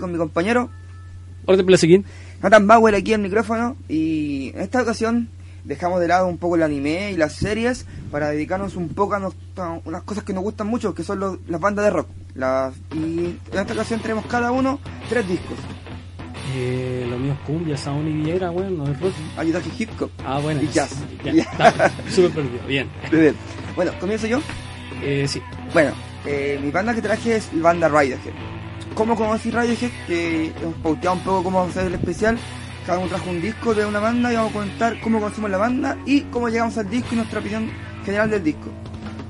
con mi compañero Orden Plasequín. Nathan Bauer aquí al micrófono y en esta ocasión dejamos de lado un poco el anime y las series para dedicarnos un poco a, nos- a unas cosas que nos gustan mucho, que son los- las bandas de rock. Las, y en esta ocasión tenemos cada uno tres discos. Eh, lo mío es cumbia, sound y villera, weón, no es rock. Ayudaje hip hop. Ah, bueno. Y jazz. Súper perdido. Bien. Bien. Bueno, comienzo yo. Eh, sí. Bueno, eh, mi banda que traje es banda Radiohead. ¿Cómo conocí Radiohead? Que hemos pauteado un poco cómo vamos a hacer el especial. Cada uno trajo un disco de una banda y vamos a contar cómo conocimos la banda y cómo llegamos al disco y nuestra opinión general del disco.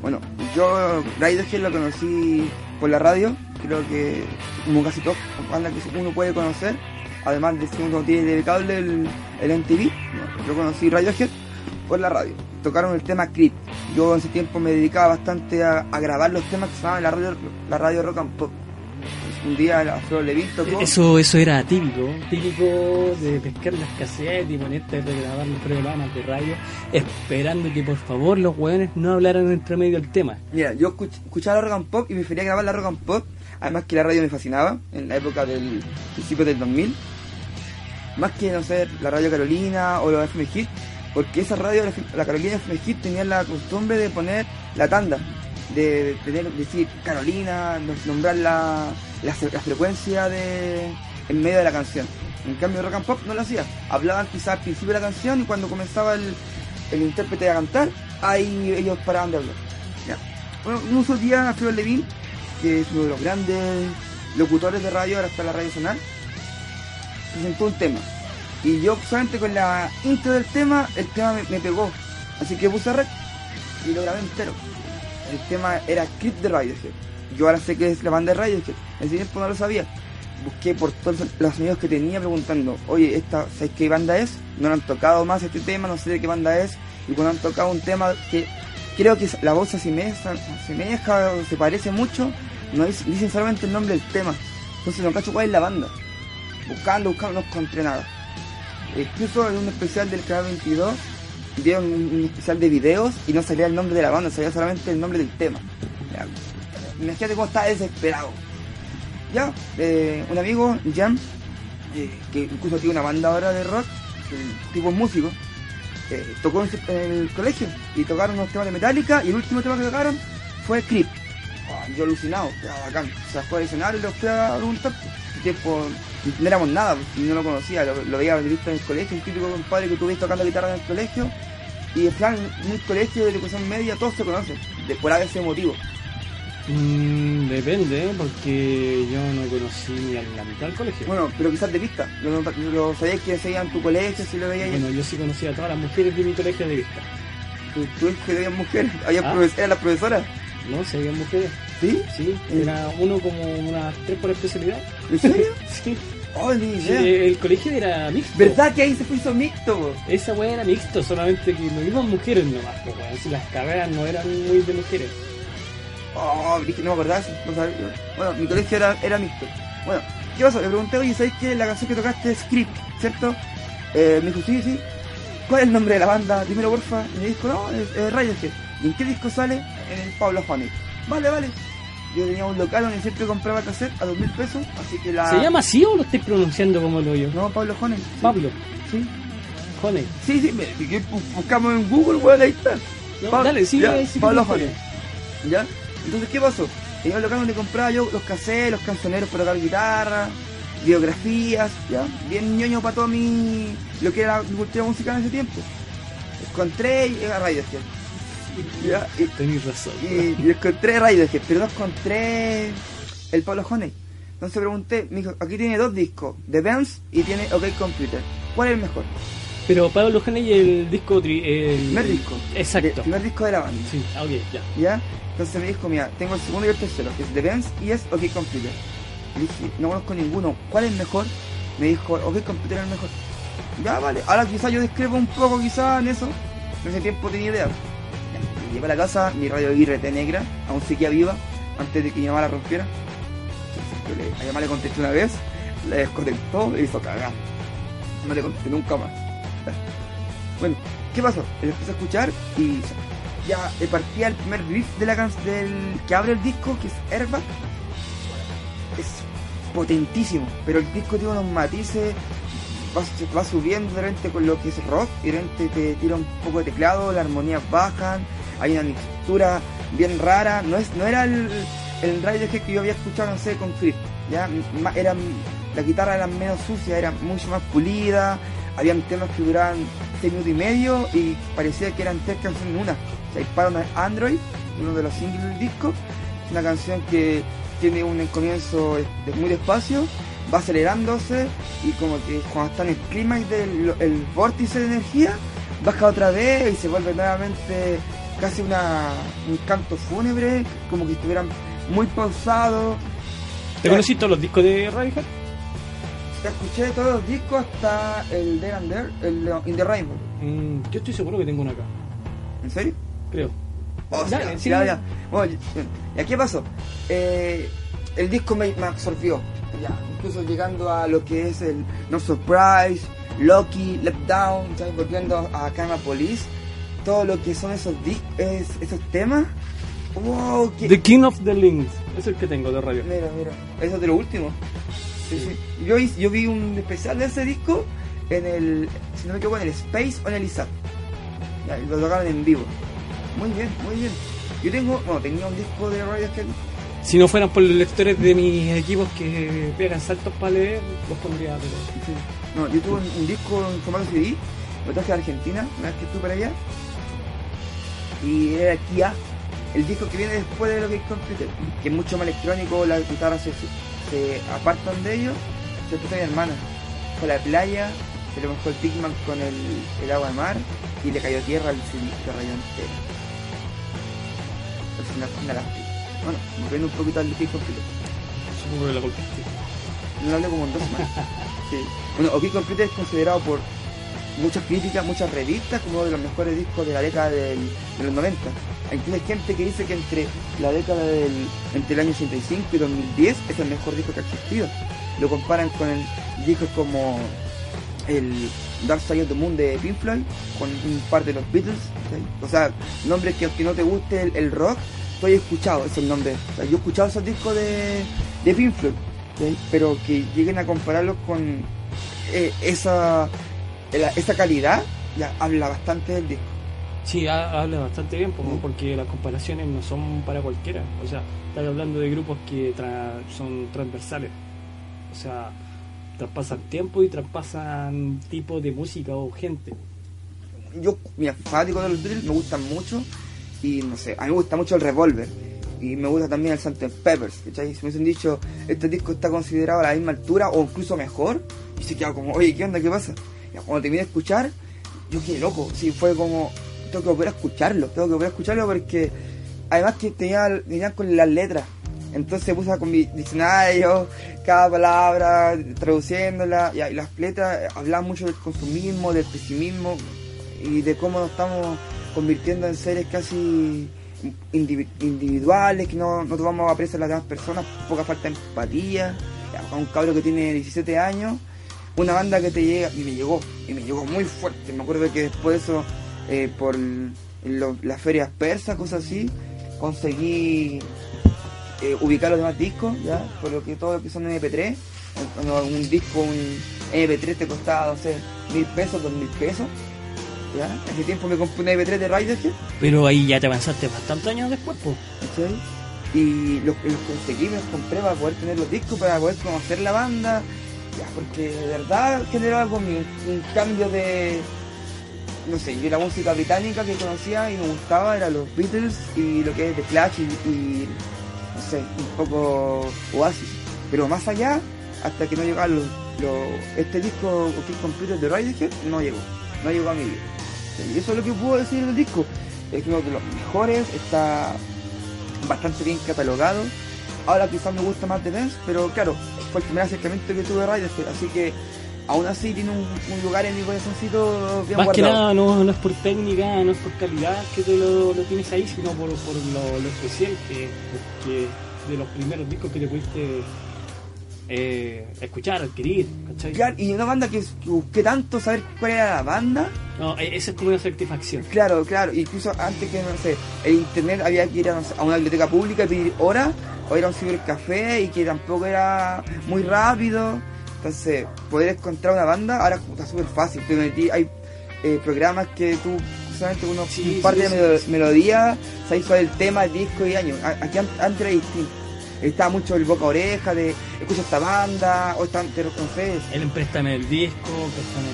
Bueno, yo Radiohead lo conocí por la radio, creo que como casi todas las bandas que uno puede conocer, además de si uno tiene de cable el, el MTV, yo conocí Radiohead por la radio. Tocaron el tema Creep. Yo en ese tiempo me dedicaba bastante a, a grabar los temas que sonaban en la radio, la radio rock and pop. Un día la Flor Levin tocó. Eso, eso era típico, típico de pescar las casetas y ponerte a grabar los programas de radio, esperando que por favor los weones no hablaran entre medio del tema. Mira, yo escuch- escuchaba la rock and pop y prefería grabar la rock and pop. Además que la radio me fascinaba en la época del principio del 2000. Más que, no sé, la radio Carolina o los FM Hit. Porque esa radio, la- Carolina FM Hit, tenían la costumbre de poner la tanda. De tener, decir Carolina, no- nombrar la, la, frecuencia de, en medio de la canción. En cambio, rock and pop no lo hacía. Hablaban quizás al principio de la canción y cuando comenzaba el, el intérprete a cantar, ahí ellos paraban de hablar. Un uso día a Flor Levin, que es uno de los grandes locutores de radio, ahora está la radio sonar, presentó un tema. Y yo solamente con la intro del tema, el tema me, pegó. Así que puse rec y lo grabé entero. El tema era Creep de Radiohead. Yo ahora sé que es la banda de Radiohead. En ese tiempo no lo sabía. Busqué por todos los amigos que tenía preguntando, oye, esta, ¿sabes qué banda es? No lo han tocado más este tema, no sé de qué banda es. Y cuando han tocado un tema que creo que la voz se asemeja, asemeja se parece mucho, no dic- dicen solamente el nombre del tema. Entonces no cacho cuál es la banda. Buscando, buscando, no encontré nada. Incluso en un especial del canal 22 vieron un, un especial de videos y no salía el nombre de la banda, salía solamente el nombre del tema. Imagínate cómo estaba desesperado. Ya, eh, un amigo, Jam, eh, que incluso tiene una banda ahora de rock, el tipo músico, eh, tocó en, el colegio y tocaron unos temas de Metallica y el último tema que tocaron fue Creep. Ah, yo alucinado, era bacán. O sea, fue al escenario y lo fui a preguntar. Tiempo no éramos nada, no lo conocía, lo, lo veía de vista en el colegio, un típico compadre que tuve tocando guitarra en el colegio. Y en plan, en un colegio de educación media todos se conocen, de, por ese motivo. Mm, depende, porque yo no conocí ni a la mitad del colegio. Bueno, pero quizás de vista. Lo, lo, sabías que seguían tu colegio, si lo veías Bueno, yo sí conocí a todas las mujeres de mi colegio de vista. tú, tú que mujeres, había Ah. profes- eran las profesoras. ¿No? ¿Se veían mujeres? ¿Sí? Sí, era uno como unas tres por especialidad. ¿En serio? Sí. Oh, ni Sí, idea. el colegio era mixto. ¿Verdad que ahí se hizo mixto? Esa weá era mixto, solamente que no iban mujeres nomás, pues. Si las carreras no eran muy de mujeres. Oh, dije, no me acordaba no sabía. Bueno, mi colegio era, era mixto. Bueno, ¿qué pasó? Le pregunté, oye, ¿sabes que la canción que tocaste es Script, cierto? Eh, me dijo, sí, sí. ¿Cuál es el nombre de la banda? Dímelo, porfa. Y me dijo, no, es, es Radiohead. ¿Y en qué disco sale? En el Pablo Honey. Vale, vale. Yo tenía un local donde siempre compraba cassette a dos mil pesos, así que la... ¿Se llama así o lo estoy pronunciando como lo yo? No, Pablo Honey. sí. Pablo, Sí, Honey. sí, sí, me, buscamos en Google, weón, ahí está. No, Pa- dale, sigue, ya, sigue Pablo Honey. ¿Ya? Entonces, ¿qué pasó? En el local donde compraba yo los cassettes, los cancioneros para tocar guitarra, biografías, ¿ya? Bien ñoño para todo mi... lo que era mi cultura musical en ese tiempo. Encontré y era Radiohead. ¿Ya? Y, Tenés razón. y, y encontré Radiohead, pero no encontré el Pablo Honey. Entonces pregunté, me dijo, aquí tiene dos discos, The Bands y tiene OK Computer. ¿Cuál es el mejor? Pero Pablo Honey el disco... tri- El Primer disco. Exacto. El primer disco de la banda. Sí, ah, ok, ya. ¿Ya? Entonces me dijo, mira, tengo el segundo y el tercero, que es The Benz y es OK Computer. Le dije, no conozco ninguno, ¿cuál es mejor? Me dijo, OK Computer es el mejor. Ya, vale. Ahora quizás yo discrepo un poco quizás en eso. En ese tiempo tenía idea. Ya, Llegué a la casa, mi radio IRT negra, aún seguía viva, antes de que mi mamá la rompiera. Entonces, yo le- a mi mamá le contesté una vez, la desconectó, le hizo cagar. No le contesté nunca más. Bueno, ¿qué pasó? Le empecé a escuchar y ya eh, partía el primer riff de la del que abre el disco, que es Airbag. Es potentísimo, pero el disco tiene unos matices, va, subiendo de repente con lo que es rock, y de repente te tira un poco de teclado, las armonías bajan, hay una mixtura bien rara, no es no era el, el que yo había escuchado, no sé, con Creep, ya, era, la guitarra era menos sucia, era mucho más pulida, habían temas que duraban 6 minutos y medio y parecía que eran tres canciones en una. O sea, Disparon a Android, uno de los singles del disco, una canción que tiene un comienzo muy despacio, va acelerándose y como que cuando está en el clímax del el vórtice de energía, baja otra vez y se vuelve nuevamente casi una, un canto fúnebre, como que estuvieran muy pausados. ¿Te conociste todos los discos de Radiohead? Te escuché todos los discos hasta el There and There, el In the Rainbow. Mm, yo estoy seguro que tengo uno acá, ¿En serio? creo. Oh, Dale, ya, sí. ya, ya. Bueno, ¿y aquí pasó? Eh, el disco me, me absorbió, ya, incluso llegando a lo que es el No Surprise, Loki, Let Down, ¿sabes? volviendo a Karma Police, todo lo que son esos es- esos temas. Wow, The King of the Links, es el que tengo de Radiohead. Mira, mira, eso es de lo último. Sí, sí. Yo, vi un especial de ese disco en el, si no me equivoco, en el Space o en el ISAP. Lo tocaron en vivo. Muy bien, muy bien. Yo tengo, bueno, tenía un disco de Radiohead. Si no fueran por los lectores de mis equipos que pegan saltos para leer, los pondría, pero... Sí. No, yo tuve un, un disco en formato CD, lo traje de Argentina, una vez que estuve para allá. Y era Kia, el disco que viene después de lo que es Computer, que es mucho más electrónico, las guitarras se, se apartan de ellos. Se puso mi hermana, fue a la playa, se le mojó el Pigman con el, el agua de mar y le cayó tierra al se rayó entero. Es una, una lástima. Bueno, volviendo un poquito al disco Computer. Supongo que la golpeaste. No lo hablé como en dos semanas. Sí. Bueno, OK Computer es considerado por muchas críticas, muchas revistas como uno de los mejores discos de la década del- de los 90. Hay gente que dice que entre la década del entre el año 85 y 2010 es el mejor disco que ha existido. Lo comparan con el discos como el Dark Side of the Moon de Pink Floyd, con un par de los Beatles. O sea, nombres que aunque no te guste el, rock, tú escuchado esos nombres. O sea, yo he escuchado esos discos de, de Pink Floyd, pero que lleguen a compararlos con eh, esa, esa calidad, ya habla bastante del disco. Sí, ha- habla bastante bien, como Mm. porque las comparaciones no son para cualquiera. O sea, estás hablando de grupos que tra- son transversales. O sea, traspasan tiempo y traspasan tipo de música o gente. yo, mira, fanático de los Beatles, me gustan mucho. Y no sé, a mí me gusta mucho el Revolver. Y me gusta también el Sgt. Peppers. ¿cachai? Si me hubiesen dicho, este disco está considerado a la misma altura o incluso mejor, y se quedaba como, oye, ¿qué onda? ¿Qué pasa? Y cuando terminé de escuchar, yo quedé loco. Sí, fue como, tengo que volver a escucharlo, tengo que volver a escucharlo porque además que tenía, tenía con las letras. Entonces puse con mi diccionario, cada palabra, traduciéndola, y, las letras hablaban mucho del consumismo, del pesimismo y de cómo nos estamos convirtiendo en seres casi indivi- individuales, que no, no tomamos a presa a las demás personas, poca falta de empatía, un cabro que tiene 17 años, una banda que te llega, y me llegó, y me llegó muy fuerte, me acuerdo que después de eso, eh, por lo- las ferias persas, cosas así, conseguí eh, ubicar los demás discos, ya, por lo que todo lo que son MP3, cuando un disco, un MP3 te costaba, no sé, mil pesos, dos mil pesos, ya, en ese tiempo me compré un MP3 de Radiohead, Pero ahí ya te avanzaste bastantes años después, pues. ¿cachai? Y los, los conseguí, me los compré para poder tener los discos, para poder conocer la banda, ya, porque de verdad generó algo un cambio de, no sé, yo la música británica que conocía y me gustaba era los Beatles y lo que es The Clash y, no sé, un poco Oasis. Pero más allá, hasta que no llegaba los, este disco OK Computer de Radiohead, no llegó, no llegó a mi vida. Y eso es lo que puedo decir del disco. Es uno de los mejores, está bastante bien catalogado. Ahora quizás me gusta más The Dance, pero claro, fue el primer acercamiento que tuve a Radiohead, así que aún así tiene un, un lugar en mi corazoncito bien Más que nada no, no es por técnica, no es por calidad que te lo, lo tienes ahí, sino por, por lo, lo especial que, que de los primeros discos que te pudiste eh, escuchar, adquirir, ¿cachai? Claro, y una banda que, que busqué tanto saber cuál era la banda, No, e- esa es como una satisfacción. claro, claro, incluso antes que, no sé, el internet había que ir a, no sé, a una biblioteca pública y pedir horas o ir a un cibercafé y que tampoco era muy rápido. Entonces, poder encontrar una banda ahora está súper fácil. Hay eh, programas que tú solamente uno, Sí, un par sí, de sí, melo- sí. melodías, sabes cuál es el tema, el disco y año. Aquí an- antes era distinto. Estaba mucho el boca a oreja de escucha esta banda, o esta, te reconoces. Él préstame el disco,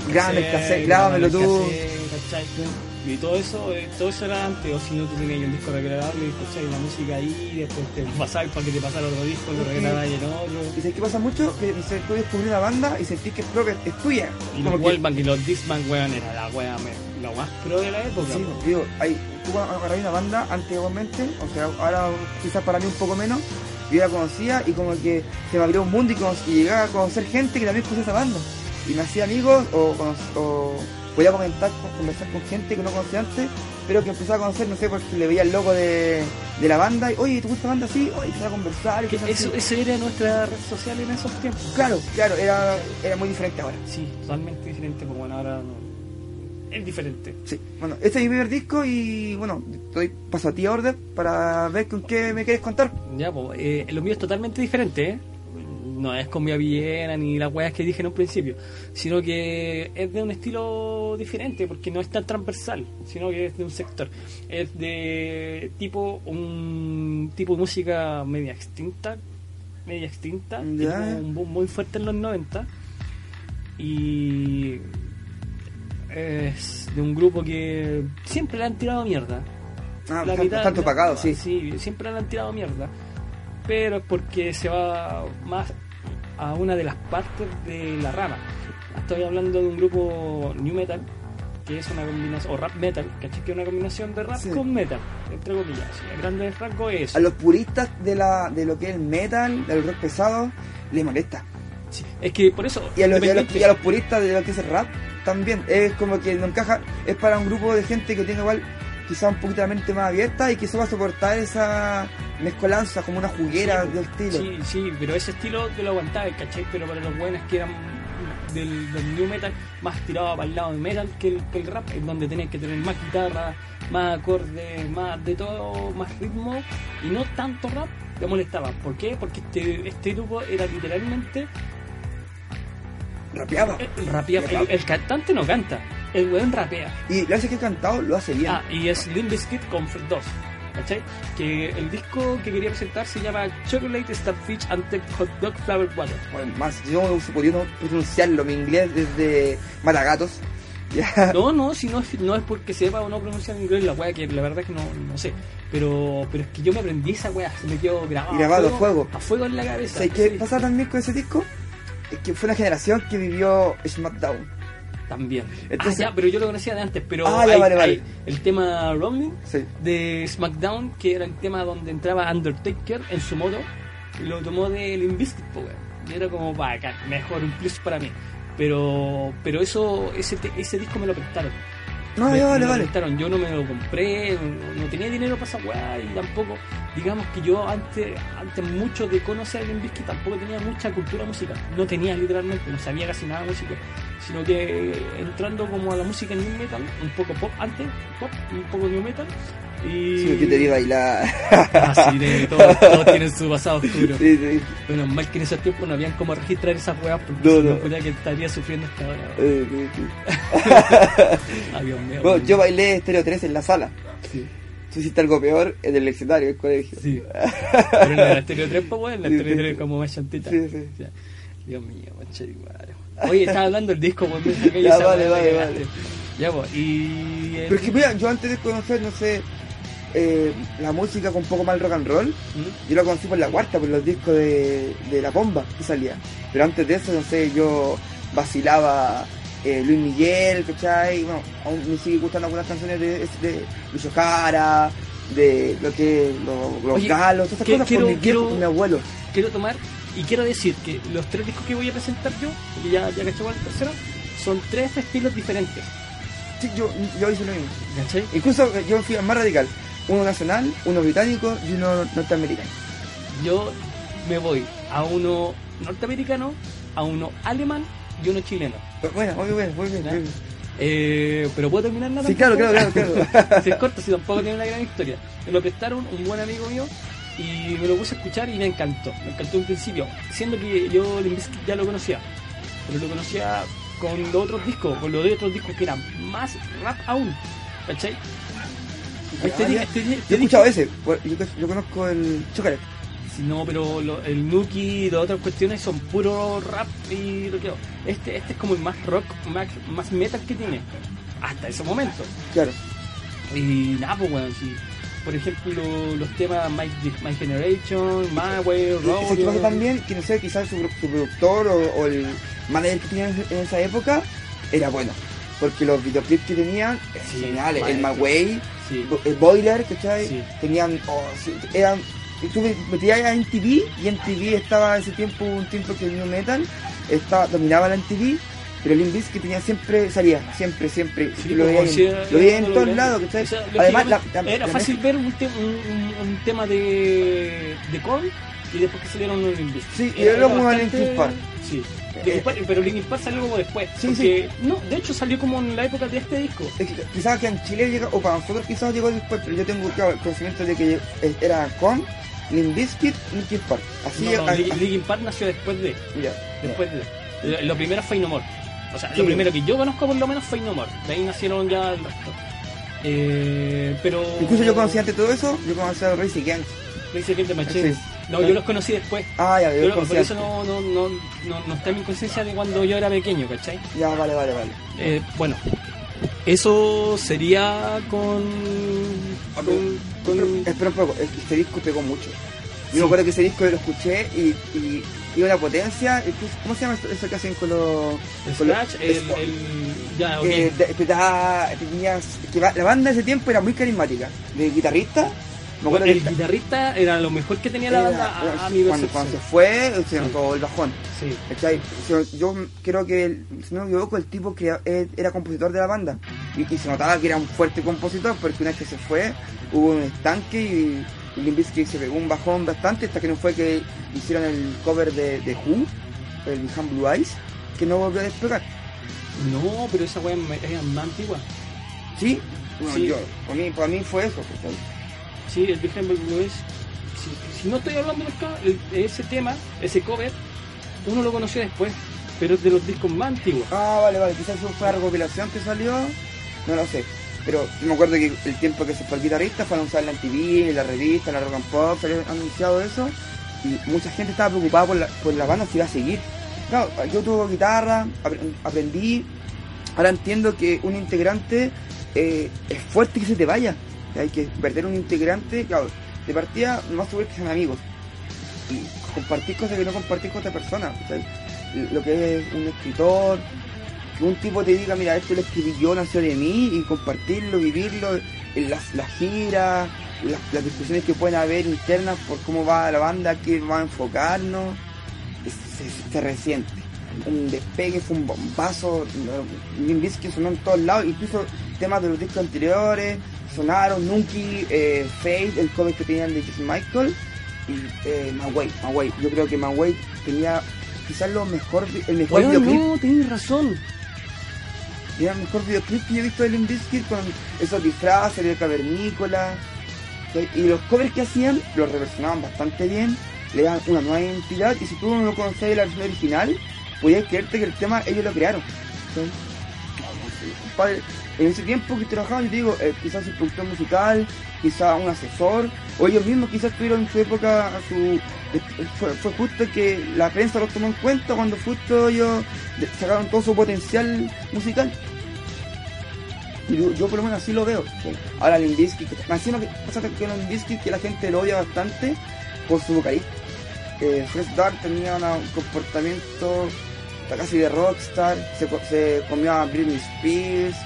préstame el cassette, grábamelo grábame el tú. cassette. Y todo eso, eh, todo eso era antes, o si no tú tenías un disco regrabable, ¿cachai? La música ahí, después te pasabas para que te pasara otro disco, lo regrababas en otro. Y sabes qué pasa mucho, que sé, tú descubrí una banda y sentís que es propia, es tuya. Y los que- Wallbang y los Discman, weón, era la me- lo más pro de la época. Sí, po. digo, hay, tú agarras una banda antiguamente, o sea, ahora quizás para mí un poco menos, yo la conocía y como que se me abrió un mundo y, y llegaba a conocer gente que también conocía esa banda. Y me hacía amigos o, cono- o podía comentar, conversar con gente que no conocía antes, pero que empezaba a conocer, no sé, porque le veía el logo de, de la banda y, oye, ¿te gusta la banda así? Oye, empezaba a conversar y eso, eso era nuestra red social en esos tiempos. Claro, claro, era, era muy diferente ahora. Sí, totalmente diferente, porque bueno, ahora no- es diferente. Sí, bueno, este es mi primer disco y bueno, doy paso a ti Order para ver con qué me quieres contar. Ya, pues, eh, lo mío es totalmente diferente, ¿eh? No es con mi villena ni las weas que dije en un principio, sino que es de un estilo diferente, porque no es tan transversal, sino que es de un sector. Es de tipo un tipo de música media extinta, media extinta, un boom muy fuerte en los 90 y es de un grupo que siempre le han tirado mierda Ah, la mitad- bastante opacado, sí. Sí, siempre le han tirado mierda. Pero es porque se va más a una de las partes de la rama. Estoy hablando de un grupo New Metal, que es una combinación, o rap metal, ¿cachai? Que es una combinación de rap Sí. con metal, entre comillas. Sí, a grandes rasgos es. A los puristas de la de lo que es el metal, del rock pesado, les molesta. Sí, Es que por eso. Y a, los, y a los- independiente- y a los puristas de lo que es el rap, también. Es como que no encaja, es para un grupo de gente que tiene igual quizá un poquito la mente más abierta y que va a soportar esa mezcolanza como una juguera Sí, de estilo. Sí, sí, pero ese estilo te lo aguantaba, ¿cachai? Pero para los buenos que eran del, del new metal, más tirado para el lado del metal que el, que el rap, en donde tenías que tener más guitarra, más acordes, más de todo, más ritmo y no tanto rap, te molestaba. ¿Por qué? Porque este, este grupo era literalmente Rapeaba. eh, el, el cantante no canta, el weón rapea. Y lo hace que he cantado, lo hace bien. Ah, y es Limp Bizkit con Fred 2. ¿Cachai? Que el disco que quería presentar se llama Chocolate Starfish and the Hot Dog Flower Water. Bueno, más, yo no podido pronunciarlo, mi inglés desde Matagatos. Ya. No, no, si no, es- no es porque sepa o no pronunciar en inglés la wea, que la verdad es que no, no sé. Pero, pero es que yo me aprendí esa wea, se me quedó grabado, Grabado a fuego. A fuego en la cabeza. ¿Sabes qué pasa también con ese disco? Es que fue una generación que vivió SmackDown. También. Entonces- ah, ya, pero yo lo conocía de antes. Pero Ah, ya, hay- vale, hay vale. el tema Sí. de SmackDown, que era el tema donde entraba Undertaker en su modo, y lo tomó de Limp Bizkit, po, weón. Y era como, bacán, mejor, un plus para mí. Pero, pero eso, ese, ese disco me lo prestaron. No, me, ya, me vale, lo vale. Yo no me lo compré, no, no tenía dinero para esa weá y tampoco, digamos que yo antes, antes mucho de conocer a Limp tampoco tenía mucha cultura musical. No tenía literalmente, no sabía casi nada de música. Sino que entrando como a la música new metal, un poco pop antes, pop, un poco new metal. Y... Sí, yo te vi bailar. Así de todos, todos tienen su pasado oscuro. Sí, sí. Bueno, mal que en esos tiempos no habían cómo registrar esas weas porque No, no. puta que estaría sufriendo esta hora. Eh, sí, sí. Ay, Dios mío. Bueno, yo bailé Stereo 3 en la sala. Sí, Tú hiciste algo peor en el escenario del colegio. sí. Pero en la Estéreo 3, pues bueno, en la sí. 3 como más chantita. Sí, sí. Ya. Dios mío, mancha madre. Oye, estaba hablando del disco, weón. me Ya, vale, vale, vale. Ya, pues, y. el- Pero es que mira, yo antes de conocer, no sé, eh, la música con un poco más rock and roll, ¿Mm? yo lo conocí por la cuarta, por los discos de, de La Bomba que salía. Pero antes de eso, no sé, yo vacilaba eh, Luis Miguel, ¿cachai? Bueno, aún me sigue gustando algunas canciones de, de Lucho Cara, de lo que los, los Oye, galos, todas esas que- cosas quiero- por mi quiero- mi abuelo. quiero tomar y quiero decir que los tres discos que voy a presentar yo, que ya, ya el tercero, son tres estilos diferentes. Sí, yo, yo hice lo mismo. ¿Cachai? Incluso yo fui más radical. Uno nacional, uno británico y uno norteamericano. Yo me voy a uno norteamericano, a uno alemán y uno chileno. Pero Bueno, muy bien, muy bien. ¿Ya? muy bien. Eh, pero puedo terminar nada Sí, claro, claro, claro, claro. Si es corto, si tampoco tiene una gran historia. Me lo prestaron un buen amigo mío y me lo puse a escuchar y me encantó. Me encantó en principio, siendo que yo ya lo conocía, pero lo conocía con los otros discos, con los de otros discos que eran más rap aún, ¿cachai? Este, este Yo he escuchado ese, yo, yo conozco el Chocolate. Sí, no, pero lo- el Nuki y las otras cuestiones son puro rap y lo que este, este es como el más rock, más, más metal que tiene, hasta ese momento. Claro. Y nada, pues bueno, sí. Por ejemplo, los temas My, My Generation, My Way, equipaje también, que no sé, quizás su, su productor o, o el manager que tenía en, esa época era bueno. Porque los videoclips que tenían eran Sí, geniales. El maestro. Magway, Sí. el Boiler, ¿cachai? Sí. Tenían, oh, eran, tú metías a MTV y MTV estaba ese tiempo, un tiempo que el New Metal estaba, dominaba la MTV, pero Limp Bizkit tenía siempre, salía, siempre, siempre. Sí, lo veía, en- lo veía todos lados. O sea, Además, la, era la fácil ver un, te- un, un- un tema de, de Korn y después que salieron los Limp Bizkit. Sí, y luego bastante- Linkin Park. Sí. Eh, Park- pero Linkin Park salió como después. Sí, porque, No, de hecho salió como en la época de este disco. Es que quizás que en Chile llega, o para nosotros quizás llegó después, pero yo tengo claro, el conocimiento de que era con Limp Bizkit, Linkin Park. Así No, no, Linkin Park nació después de. ya, Después de. Lo primero fue No More. O sea, Sí. lo primero que yo conozco por lo menos fue No More. De ahí nacieron ya el resto. Eh, pero. Incluso yo conocí antes de todo eso, yo conocí a Race Against. Crazy Against the Machine. Sí. No, yo los conocí después. Ah, ya, yo Yo- lo conocí por eso no, no, no, no, no está en mi conciencia de cuando yo era pequeño, ¿cachai? Ya, vale, vale, vale. Eh, bueno, eso sería con. con, con- Espera un poco, este disco pegó mucho. Yo Sí. me acuerdo que ese disco yo lo escuché y, y, y una potencia. ¿Cómo se llama eso que hacen con los. con los- Scratch, el, eso, el. Ya, ok. que te- te da- tenías- que la banda de ese tiempo era muy carismática. De guitarrista. Me acuerdo el que guitarrista era lo mejor que tenía la era- banda a, a era- mi cuando, cuando se fue, se Sí. notó el bajón. Sí. ¿Cachai? Yo, creo que, el- si no me equivoco, el tipo que eh, era compositor de la banda. Y, y se notaba que era un fuerte compositor, porque una vez que se fue, hubo un estanque y Limp Bizkit se pegó un bajón bastante, hasta que no fue que hicieron el cover de, de Who, el Behind Blue Eyes, que no volvió a despegar. No, pero esa weá es más antigua. ¿Sí? Bueno, Sí. yo, para mí, para mí fue eso. ¿cachai? Sí, el Hamburg Blue es. Si, si no estoy hablando de ese tema, ese cover, uno lo conoció después, pero es de los discos más antiguos. Ah, vale, vale, quizás fue la recopilación que salió, no lo sé. Pero yo me acuerdo que el tiempo que se fue el guitarrista fue anunciado en la MTV, en la revista, en la Rock and Pop, se había anunciado eso. Y mucha gente estaba preocupada por la, por la banda si iba a seguir. Claro, yo tuve guitarra, apre- aprendí, ahora entiendo que un integrante eh, es fuerte que se te vaya. Hay que perder un integrante, claro, de partida no más seguro que sean amigos. Y compartir cosas que no compartir con otra persona. Lo que es un escritor, que un tipo te diga, mira, esto lo escribí yo, nació de mí, y compartirlo, vivirlo, en las, las giras, las, las discusiones que pueden haber internas por cómo va la banda, qué va a enfocarnos, se, se resiente. Un despegue, fue un bombazo, Limp Bizkit sonó en todos lados, incluso temas de los discos anteriores, sonaron Nuki, eh, Fade, el cover que tenían de Michael, y eh, Manway, Manway. Yo creo que Manway tenía quizás lo mejor, el mejor Weón, videoclip no, tenés razón. Era el mejor videoclip que yo he visto de Limp con esos disfraces de cavernícola. Y los covers que hacían los reversionaban bastante bien, le daban una nueva identidad. Y si tú no conocías la versión original, podías creerte que el tema ellos lo crearon. En ese tiempo que trabajaban, yo digo, eh, quizás su productor musical, quizás un asesor, o ellos mismos quizás tuvieron en su época su. eh, Fue, justo que la prensa los tomó en cuenta cuando justo ellos sacaron todo su potencial musical. Yo, yo por lo menos así lo veo. Ahora Limp Bizkit, más encima que pasa que Limp Bizkit que la gente lo odia bastante por su vocalista. Eh, Fresh Dark tenía una- un comportamiento casi de rockstar, se, se comió a Britney Spears.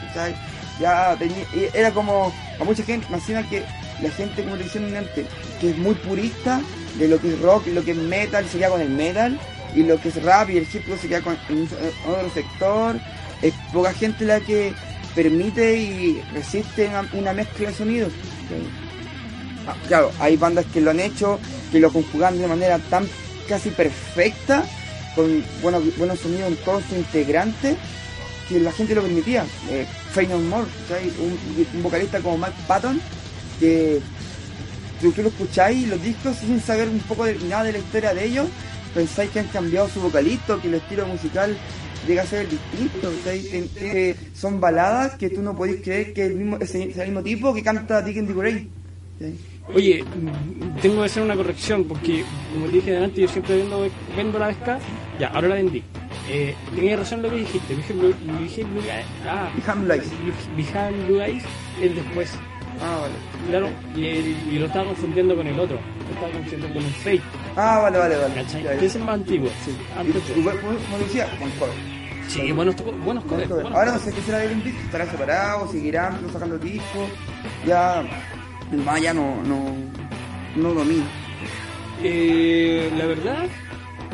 Ya tenía, era como a mucha gente, más encima que la gente, como te decía antes, que es muy purista de lo que es rock y lo que es metal, se queda con el metal, y lo que es rap y el hip hop se queda con en otro sector. Es poca gente la que permite y resiste una, mezcla de sonidos. claro, hay bandas que lo han hecho, que lo conjugan de manera tan casi perfecta, con buenos, buenos sonidos en todos sus integrantes, que la gente lo permitía. Eh, Faith No More, un vocalista como Mike Patton, que, tú, tú lo escucháis los discos sin saber un poco de nada de la historia de ellos, pensáis que han cambiado su vocalista, que el estilo musical llega a ser distinto. Ten- eh, son baladas que tú no podéis creer que el mismo, es el, es mismo tipo que canta Dick and Gray. Oye, mm, tengo que hacer una corrección porque, como te dije antes, yo siempre vendo, vendo la Vesca. Ya, ahora la vendí. Eh, tenías razón lo que dijiste. Dije, Blue- Eyes- ah, Behind Blue Eyes. Behind es después. Ah, vale. Claro, y, el- y lo estaba confundiendo con el otro. Lo estaba confundiendo con el Fate. Ah, vale, vale, vale. ¿Cachai? Que es el más antiguo. Sí. Antes de- como decía, con. Sí, buenos, buenos covers. buenos Ahora no sé qué será de Limp Bizkit, estarán separados, seguirán no sacando discos. Ya, el Maya no, no, no domina. Eh, la verdad,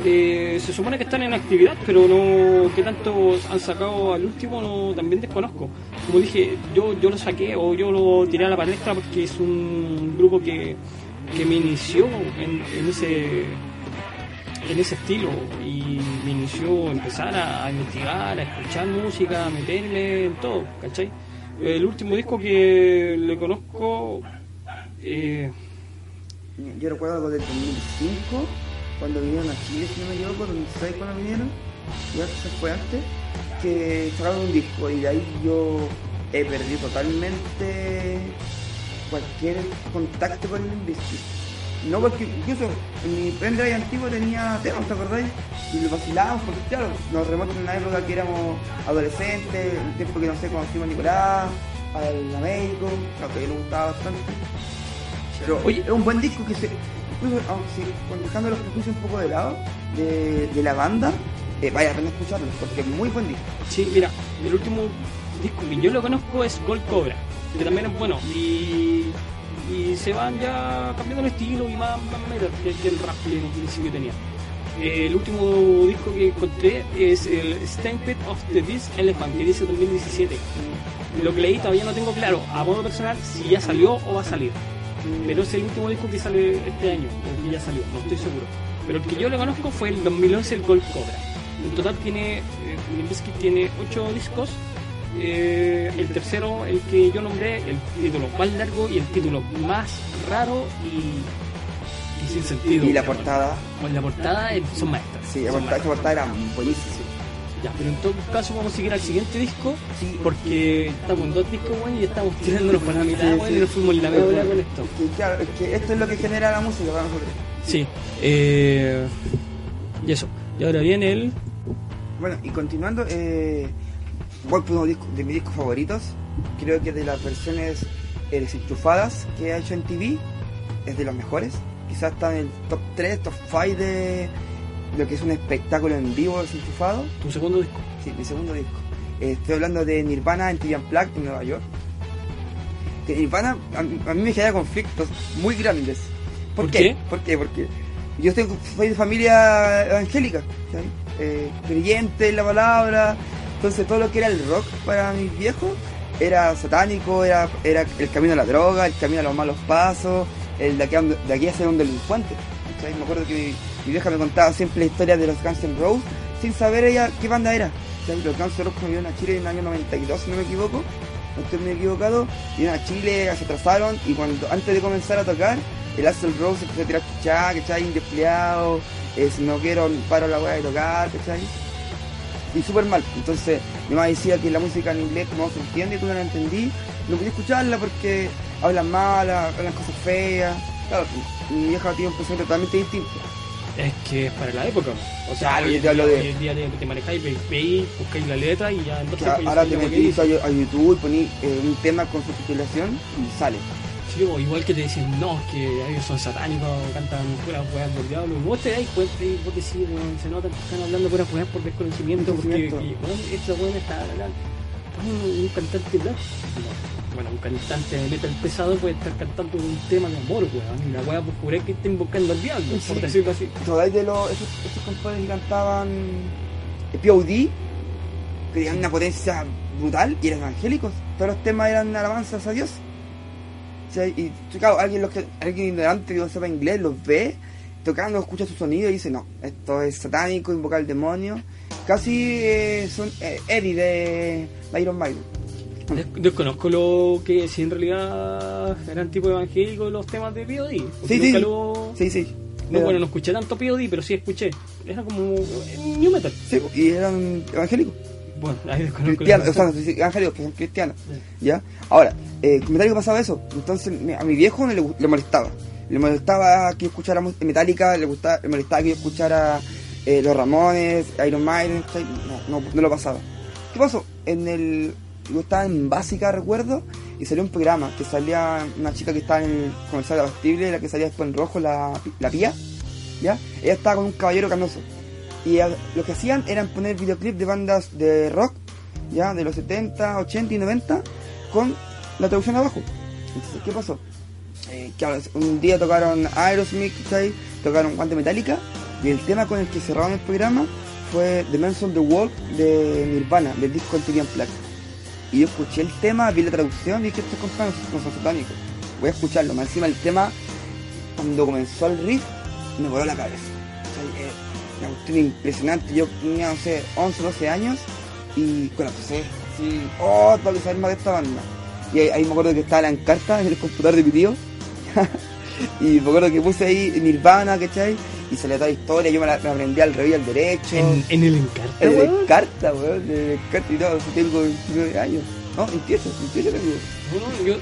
eh, se supone que están en actividad, pero no que tanto han sacado al último no, también desconozco. Como dije, yo, yo lo saqué o yo lo tiré a la palestra porque es un grupo que, que me inició en, en ese en ese estilo y me inició a empezar a, investigar, a escuchar música, a meterme en todo, ¿cachai? El último disco que le conozco eh, Yo recuerdo algo del 2005, cuando vinieron a Chile, si no me equivoco, 2006 cuando vinieron, ya se fue antes, que sacaron un disco y de ahí yo he perdido totalmente cualquier contacto con el Bizkit. No porque incluso en mi pendrive antiguo tenía temas, ¿te acordáis? Y lo vacilábamos porque claro, nos remontan a una época que éramos adolescentes, el tiempo que no sé, conocimos a Nicolás, al Américo, lo que le gustaba bastante. Pero Oye. es un buen disco que se. Incluso, aunque dejando los prejuicios un poco de lado de, de la banda, eh, vaya a pena escucharlo, porque es muy buen disco. Sí, mira, el último disco que yo lo conozco es Gold Cobra, que también es bueno. Y, y se van ya cambiando el estilo y más, más metal que, que el rap que en principio tenía. Eh, el último disco que encontré es el Stampede of the Beast Elephant, que dice 2017. Lo que leí todavía no tengo claro, a modo personal, si ya salió o va a salir. Pero es el último disco que sale este año, o que ya salió, no estoy seguro. Pero el que yo lo conozco fue el 2011, el Gold Cobra. En total tiene, eh, tiene 8 discos. Eh, el tercero, el que yo nombré, el título más largo y el título más raro y, y sin sentido. Y la portada, Pues la portada son maestras. sí, la portada, portada era buenísima. Ya, pero en todo caso vamos a seguir al siguiente disco Sí, porque estamos en dos discos bueno, y estamos tirándonos por la mitad Sí, bueno, y nos fuimos en la hora con esto. Que, claro, es que esto es lo que genera la música para nosotros. Sí, eh, y eso. Y ahora viene el. Bueno, y continuando, eh, por uno de mis discos favoritos. Creo que de las versiones eh, desenchufadas que ha hecho en TV, es de los mejores. Quizás está en el top 3, top 5 de lo que es un espectáculo en vivo desenchufado. Tu segundo disco. Sí, mi segundo disco. Eh, estoy hablando de Nirvana en TV Unplugged en Nueva York. Que Nirvana a, mí- a mí me genera conflictos muy grandes. ¿Por, ¿Por qué? qué? ¿Por qué? Porque yo tengo, soy de familia evangélica. Eh, creyente en la palabra. Entonces todo lo que era el rock para mis viejos era satánico, era, era el camino a la droga, el camino a los malos pasos, el de aquí, a, de aquí a ser un delincuente. Me acuerdo que mi, mi vieja me contaba siempre la historia de los Guns N' Roses sin saber ella qué banda era. ¿sabes? Los Guns N' Roses vinieron a Chile en el año 92, si no me equivoco, no estoy muy equivocado, vinieron a Chile, se atrasaron y cuando antes de comenzar a tocar, el Axel Rose empezó a tirar chuchá, ¿cachai? Indespleado, eh, si no quiero, paro la weá de tocar, ¿cachai? Y súper mal. Entonces, mi mamá decía que la música en inglés, como no se entiende, tú no la entendí, no podía escucharla porque hablan mal, hablan cosas feas. Claro, mi vieja tiene un pensamiento totalmente distinto. Es que es para la época. O sea, Claro, hoy, yo en te hablo día- de- hoy en día te, te manejáis, ve- veis, buscáis la letra y ya en dos Que segundos ya ahora te metís a, a YouTube y ponís eh, un tema con su titulación y sale. Sí, igual que te dicen, no, es que ellos son satánicos, cantan puras weas del diablo. Y vos te dais cuenta y vos decís, "Weón, se nota que están hablando puras weas por desconocimiento, porque, que, weón, esta weón está hablando. Un, un cantante black. no, Bueno, un cantante de metal pesado puede estar cantando un tema de amor, weón. Y la wea por jurar que está invocando al diablo, por Sí. decirlo así. ¿Recordáis de los, esos, esos compadres que cantaban POD? Que tenían una potencia brutal y eran evangélicos. Todos los temas eran alabanzas a Dios. Y claro, alguien, los que, alguien ignorante que no sepa inglés los ve tocando, escucha su sonido y dice, no, esto es satánico, invocar al demonio. Casi eh, son eh, Eddie de Iron Maiden. Des- desconozco lo que si en realidad eran tipo evangélicos los temas de POD. Sí, sí. lo- Sí, sí. No, Era- bueno, no escuché tanto POD, pero sí escuché. Era como eh, New Metal. Sí, y eran evangélicos. Bueno, ahí cristianos, la o sea, que son cristianos. ¿Ya? Ahora, eh, comentario que pasaba eso. Entonces, a mi viejo no le, molestaba. Le molestaba que yo escuchara Metallica, le, gustaba, le molestaba que yo escuchara eh, Los Ramones, Iron Maiden, no, no, no lo pasaba. ¿Qué pasó? En el. Yo estaba en básica, recuerdo, y salió un programa que salía una chica que estaba en el comercial de Abastible, la que salía después en rojo, la, la pía, ¿ya? Ella estaba con un caballero canoso. Y lo que hacían eran poner videoclips de bandas de rock, ya, de los 70, 80 y 90, con la traducción abajo. Entonces, ¿qué pasó? Eh, un día tocaron Aerosmith, ¿cachai? Tocaron Guante Metallica, y el tema con el que cerraron el programa fue The Man on the Wall de Nirvana, del disco Antivian Black. Y yo escuché el tema, vi la traducción y dije, estos compadres no son satánicos. Voy a escucharlo. Más encima el tema, cuando comenzó el riff, me voló la cabeza. Cuestión impresionante. Yo tenía, no sé, 11, 12 años y con la empecé así, oh, tengo que saber más de esta banda. Y ahí, ahí me acuerdo que estaba la encarta en el computador de mi tío. y me acuerdo que puse ahí Nirvana, ¿cachai? Y salió toda la historia, yo me la me aprendí al revés y al derecho. En, en el Encarta, El de weón. carta, weón, de carta y todo, si tengo 29 años. No, 28, 28 tengo. No, yo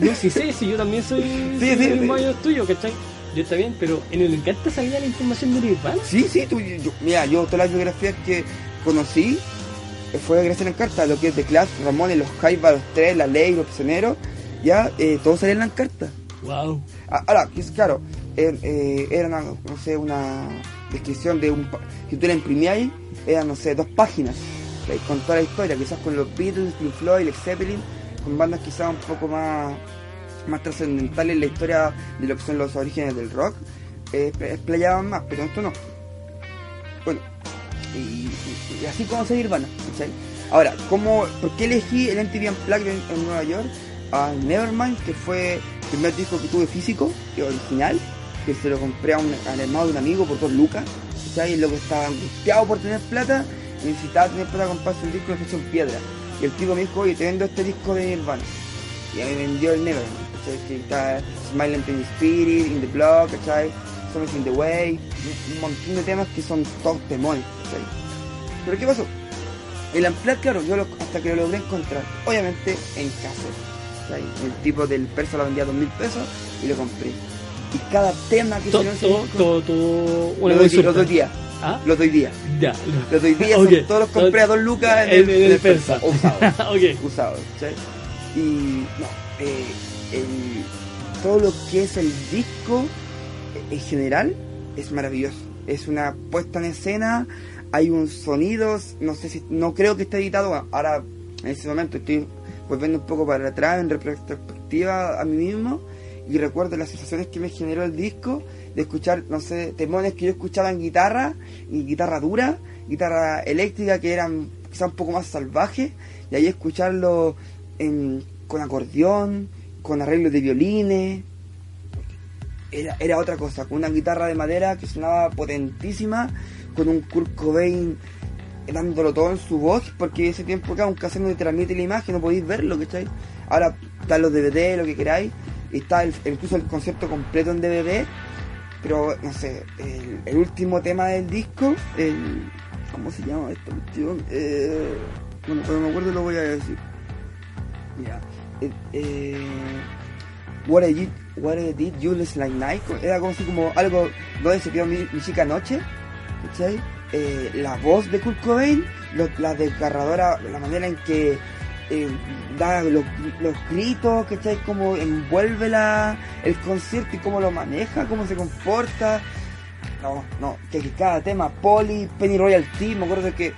no sí sé si yo también soy, Sí, soy sí, del sí. mismo año tuyo, ¿cachai? Yo está bien, pero en el Encarta salía la información de Nirvana. Sí, sí, tú, yo- mira, yo todas las biografías que conocí eh, fue gracias a la carta, lo que es de Clash, Ramones, los Jaiba, los Tres, la Ley, los Prisioneros, ya, eh, todo salía en la carta. Wow. Ah, Ahora, claro, eh, era una, no sé, una descripción de un... Si tú la imprimías, eran, no sé, dos páginas, con toda la historia, quizás con los Beatles, Pink Floyd, Led Zeppelin, con bandas quizás un poco más, más trascendentales en la historia de lo que son los orígenes del rock, eh, explayaban más, pero esto no. Bueno, y, y- y así conocí Nirvana, ¿cachai? Ahora, ¿cómo, ¿por qué elegí el MTV Unplugged en, en Nueva York? A Nevermind, que fue el primer disco que tuve físico, que original, que se lo compré a un, hermano de un amigo por dos lucas. Y el loco estaba angustiado por tener plata, necesitaba tener plata para comprarse un disco de en piedra. Y el tipo me dijo, oye, te vendo este disco de Nirvana. Y a mí me vendió el Nevermind, ¿cachai? Que está Smiling in the Spirit, In the Block, ¿cachai? Something in the Way, un- montón de temas que son todos temones, ¿cachai? Pero ¿qué pasó? El Unplugged, claro, yo lo- hasta que lo logré encontrar, obviamente en. ¿cachai? El tipo del persa lo vendía a dos mil pesos y lo compré. Y cada tema que en ese todo, disco, todo, todo. lo Una doy, día, ¿Ah? los doy día. Ya. Los doy día, son- todos los compré a dos lucas en, el, persa. usados, ¿cachai? Y no, eh, el- todo lo que es el disco eh, en general es maravilloso. Es una puesta en escena, hay un sonido, no sé si, no creo que esté editado. Ahora, en ese momento estoy volviendo un poco para atrás en retrospectiva a mí mismo y recuerdo las sensaciones que me generó el disco de escuchar, no sé, temones que yo escuchaba en guitarra, y guitarra dura, guitarra eléctrica que eran quizá un poco más salvajes, y ahí escucharlo en- con acordeón, con arreglos de violines, era, era otra cosa, con una guitarra de madera que sonaba potentísima, con un Kurt Cobain dándolo todo en su voz, porque ese tiempo acá un cassette no te transmite la imagen, no podéis verlo, ¿cachai? Ahora están los DVD, lo que queráis, y está el- incluso el concierto completo en DVD, pero no sé, el, último tema del disco, el, ¿cómo se llama esta cuestión? Eh, bueno, cuando me acuerdo lo voy a decir. Ya. Eh, What I Did, What I Did You Last Like Night, era como así como algo donde se quedó mi, chica anoche, ¿cachai? Eh, la voz de Kurt Cobain, lo- la desgarradora, la manera en que eh, da los, los gritos, ¿cachai? Cómo envuelve la, el concierto y cómo lo maneja, cómo se comporta. No, no, que, cada tema, Polly, Penny Royalty, me acuerdo que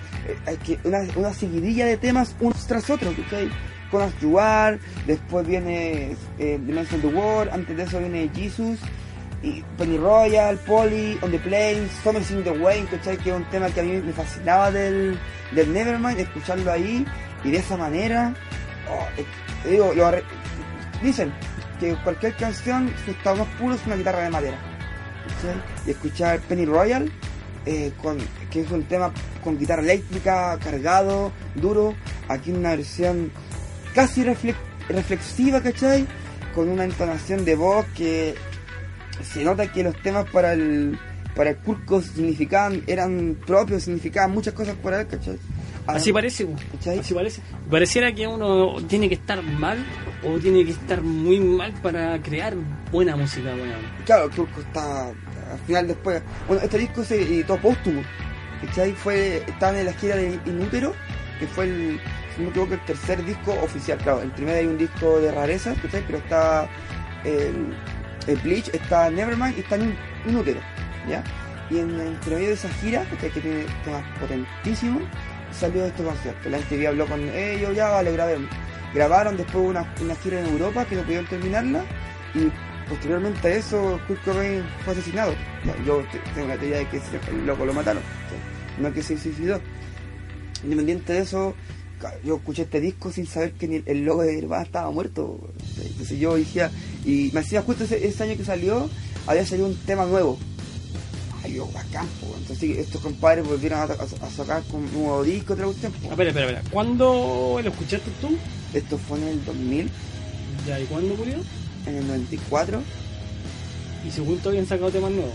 que una, una seguidilla de temas unos tras otros, ¿cachai? Con As You Are, después viene eh, Dimension of the World, antes de eso viene Jesus, y Penny Royal, Polly, On the Plains, Summer in the Way, ¿cachai? Que es un tema que a mí me fascinaba del, del Nevermind, escucharlo ahí, y de esa manera, oh, eh, digo, dicen que cualquier canción, su estado más puro es una guitarra de madera. Y escuchar Penny Royal, eh, con, que es un tema con guitarra eléctrica, cargado, duro, aquí una versión casi refle- reflexiva, ¿cachai? Con una entonación de voz que se nota que los temas para el para el Kurko significaban, eran propios, significaban muchas cosas para él, ¿cachai? Ah, Así parece. ¿Cachai? Así parece. Pareciera que uno tiene que estar mal o tiene que estar muy mal para crear buena música, weón. Claro, el Kurko está al final después. Bueno, este disco se editó póstumo, ¿cachai? Fue, estaban en la gira de Inútero, que fue el, si no me equivoco, el tercer disco oficial. Claro, el primero hay un disco de rarezas, ¿cachai? Pero está el, el Bleach, está Nevermind y está en Inútero, ¿ya? Y en entre medio de esa gira, ¿cachai? que tiene temas potentísimos, salió este concierto. La MTV habló con ellos, ya vale, grabemos. Grabaron después una, una gira en Europa que no pudieron terminarla y posteriormente a eso Kurt Cobain fue asesinado. Yo te- tengo la teoría de que el loco lo mataron, ¿sí? no que se suicidó. Independiente de eso, yo escuché este disco sin saber que ni el logo de Nirvana estaba muerto. Entonces yo dije, y me hacía justo ese, ese año que salió, había salido un tema nuevo. Ay, yo, bacán, po. Entonces estos compadres volvieron a, a- a sacar con un nuevo disco, otra cuestión. po. Espera, espera, espera. ¿Cuándo lo escuchaste tú? Esto fue en el 2000, Ya, ¿y cuándo murió? en el 94. Y según tú habían sacado temas nuevos.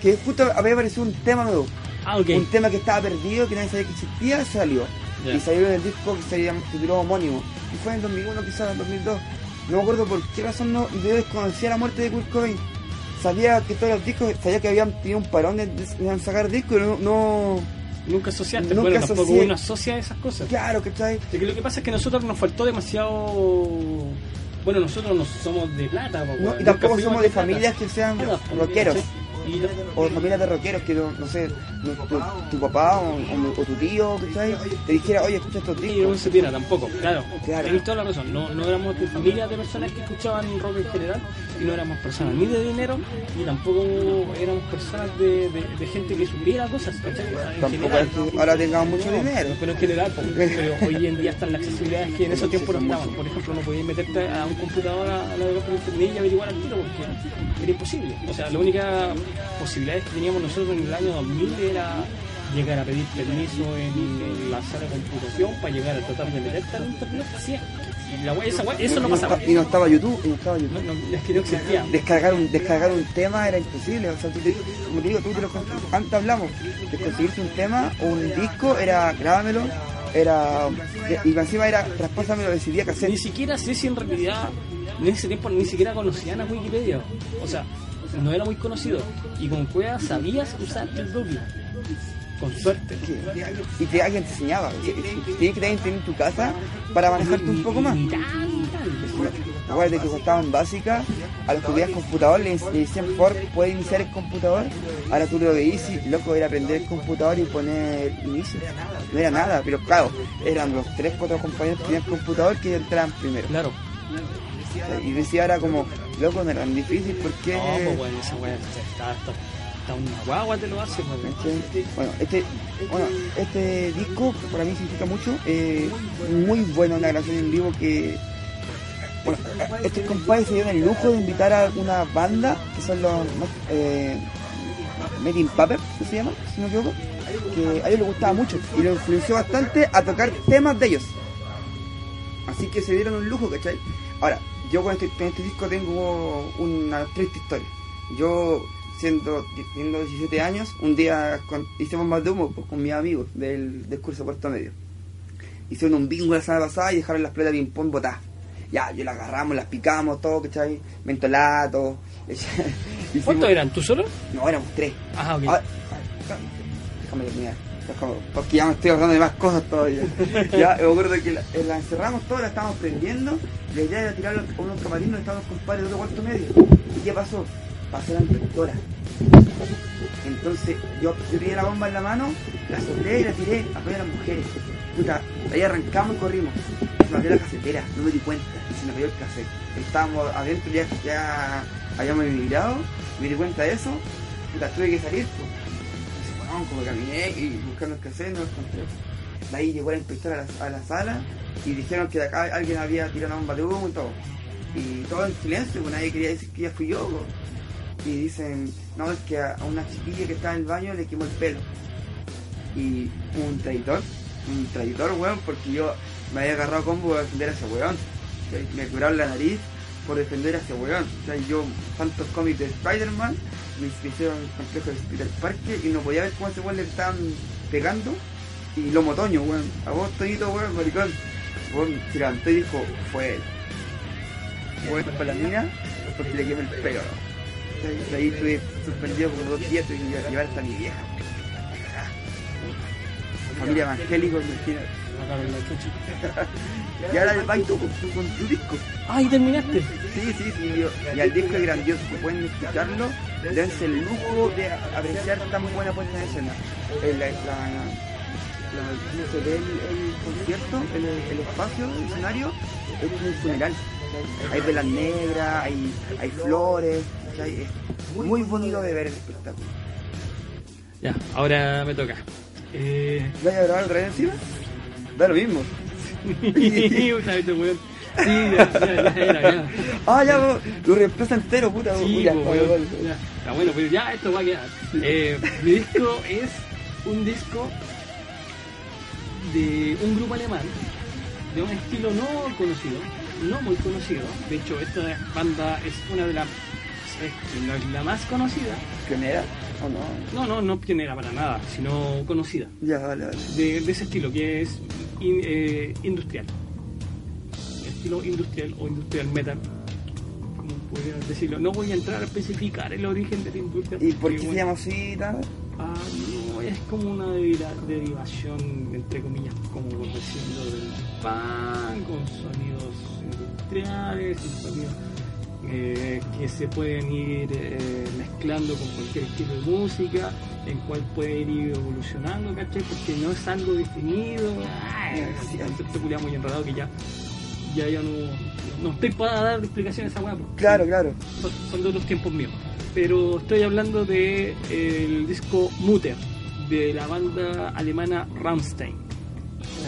Que, justo había aparecido un tema nuevo. Ah, ok. Un tema que estaba perdido, que nadie sabía que existía, salió. Ya. Y salió en el disco que se llama- se tituló homónimo. Y fue en 2001, quizás en 2002. No me acuerdo por qué razón no, yo desconocía la muerte de Kurt Cobain. Sabía que todos los discos, sabía que habían tenido un parón de, sacar discos, no, no- Nunca asociaste. Nunca bueno, tampoco asocié. uno asocia esas cosas. Claro, ¿cachai? Que lo que pasa es que nosotros nos faltó demasiado. Bueno, nosotros no somos de plata, po, No, weón. y tampoco somos de familias que sean Nada, rockeros. ¿cachai? Y no- O familias de rockeros que, no, no sé, tu, tu- tu papá o, o- o tu tío, ¿cachai? Te dijera, oye, escucha estos Sí, no discos. se piera tampoco, claro. Claro. Tienes toda la razón. No, no éramos de familia de personas que escuchaban rock en general y no éramos personas ni de dinero y tampoco éramos personas de, de, de gente que supiera cosas, ¿cachai? En Tampoco general. es que ahora tengamos mucho No, dinero. Pero en general, pero hoy en día están las accesibilidades que en esos tiempos no estaban. Por ejemplo, no podías meterte a un computador a a navegar por internet y averiguar al tiro porque era imposible. O sea, la única posibilidad que teníamos nosotros en el año 2000 era llegar a pedir permiso en, en la sala de computación para llegar a tratar de meterte al internet. Y la wea- esa wea- eso no pasaba. Y no estaba YouTube, y no estaba YouTube. No, no, es que no existía. descargar un descargar un tema era imposible o sea tú te- como te digo tú te lo antes hablamos de conseguirse un tema o un disco era grábamelo era y encima era traspásamelo de CD a Ni cassette siquiera sé si en realidad en ese tiempo ni siquiera conocían a Wikipedia. O sea, no era muy conocido. Y con Cueva sabías usar el Google. Con suerte. Y que alguien te enseñaba tienes que tener internet en tu casa para manejarte un poco más. Acuérdate que costaban básicas, a los que tenían computador le decían por puede iniciar el computador, ahora tú lo veís y loco era aprender el computador y poner inicio. No era nada, pero claro, eran los tres, cuatro compañeros que tenían computador que entraban primero. Claro. Y decía ahora como, loco, no era tan difícil porque... No, pues bueno, esa weá está, está, está una guagua te lo hace, pues. Bueno, este, bueno, este disco para mí significa mucho. eh, muy bueno una grabación en vivo que. Bueno, estos compadres se dieron el lujo de invitar a una banda que son los eh, in Paper, ¿qué se llama? Si no me. Que a ellos les gustaba mucho y lo influenció bastante a tocar temas de ellos. Así que se dieron un lujo, ¿cachai? Ahora, yo con este, con este disco tengo una triste historia. Yo, siendo, teniendo 17 años, un día con- hicimos más de humo pues, con mis amigos del, del curso Puerto Medio. Hicieron un bingo la semana pasada y dejaron las pelotas de ping-pong botadas. Ya, yo las agarramos, las picamos, todo, ¿cachai? Mentolato. hicimos- ¿Cuántos eran? ¿Tú solo? No, éramos tres. Ah, ok. Déjame terminar. Porque ya me estoy hablando de más cosas todavía. ya, me acuerdo que la, eh, la encerramos todos, la estábamos prendiendo. La idea era tirarlo a unos camarines, estábamos compadres de otro cuarto medio. ¿Y qué pasó? Pasó la inspectora. Entonces yo, yo tenía la bomba en la mano, la solté y la tiré a todas las mujeres. Puta, ahí arrancamos y corrimos. Se me abrió la casetera, no me di cuenta, se me cayó el cassette. Estábamos adentro, ya, ya habíamos emigrado, me di cuenta de eso, puta, tuve que salir. Pues. Como caminé y buscando el cassette, no lo encontré. De ahí llegó la inspectora a la, a la sala y dijeron que de acá alguien había tirado una bomba de humo y todo. Y todo en silencio, pues nadie quería decir que ya fui yo. pues. Y dicen, no, es que a una chiquilla que estaba en el baño le quemó el pelo. Y un traidor, un traidor, weón, porque yo me había agarrado combo a defender a ese weón. Me curaron la nariz por defender a ese weón. O sea, yo, tantos cómics de Spider-Man, me hicieron el complejo de Peter Parker y no podía ver cómo ese weón le estaban pegando. Y lo motoño, weón. A vos, Toñito, weón, maricón. Weón se levantó y dijo, fue él. Fue para la mina porque le quemé el pelo. De ahí estuve suspendido como dos días y iba a llevar hasta mi vieja. Familia evangélica, imagínate. Y ahora el baito con tu, con tu disco. Ah, y terminaste. Sí, sí, sí. Y el disco es grandioso. Pueden escucharlo, dense el lujo de apreciar tan buena puesta en escena. El, la, la, la- ¿cómo se ve el, el concierto? El, el espacio, el escenario, es un funeral. Hay velas negras, hay, hay flores. ¿Cachai? Es muy bonito de ver el espectáculo. Ya, ahora me toca. Eh... ¿Vas a grabar el rey encima? Da lo mismo. Puta, este. Sí, ya, ya, ya era, ya. Ah, ya, lo reemplaza entero, puta. Sí, ya. Ya. Está bueno, pues ya esto va a quedar. Eh, mi disco es un disco de un grupo alemán, de un estilo no conocido, no muy conocido. De hecho, esta banda es una de las. Es la más conocida. ¿Pionera o no? No, no, no pionera para nada, sino conocida. Ya, vale, vale. de, de ese estilo, que es in- eh, industrial. Estilo industrial o industrial metal, como decirlo. No voy a entrar a especificar el origen de la industria. ¿Y por qué se bueno, llama así, tal? Ah, no, es como una deriva- derivación, entre comillas, como por decirlo, del pan, con sonidos industriales y sonidos eh, que se pueden ir eh, mezclando con cualquier estilo de música, en cual pueden ir evolucionando, ¿cachai? Porque no es algo definido, ah, es un concepto muy enredado que ya, ya yo no, no estoy para dar explicaciones a esa weá, porque Claro, claro. son, son de otros tiempos míos. Pero estoy hablando de el disco Mutter, de la banda alemana Rammstein.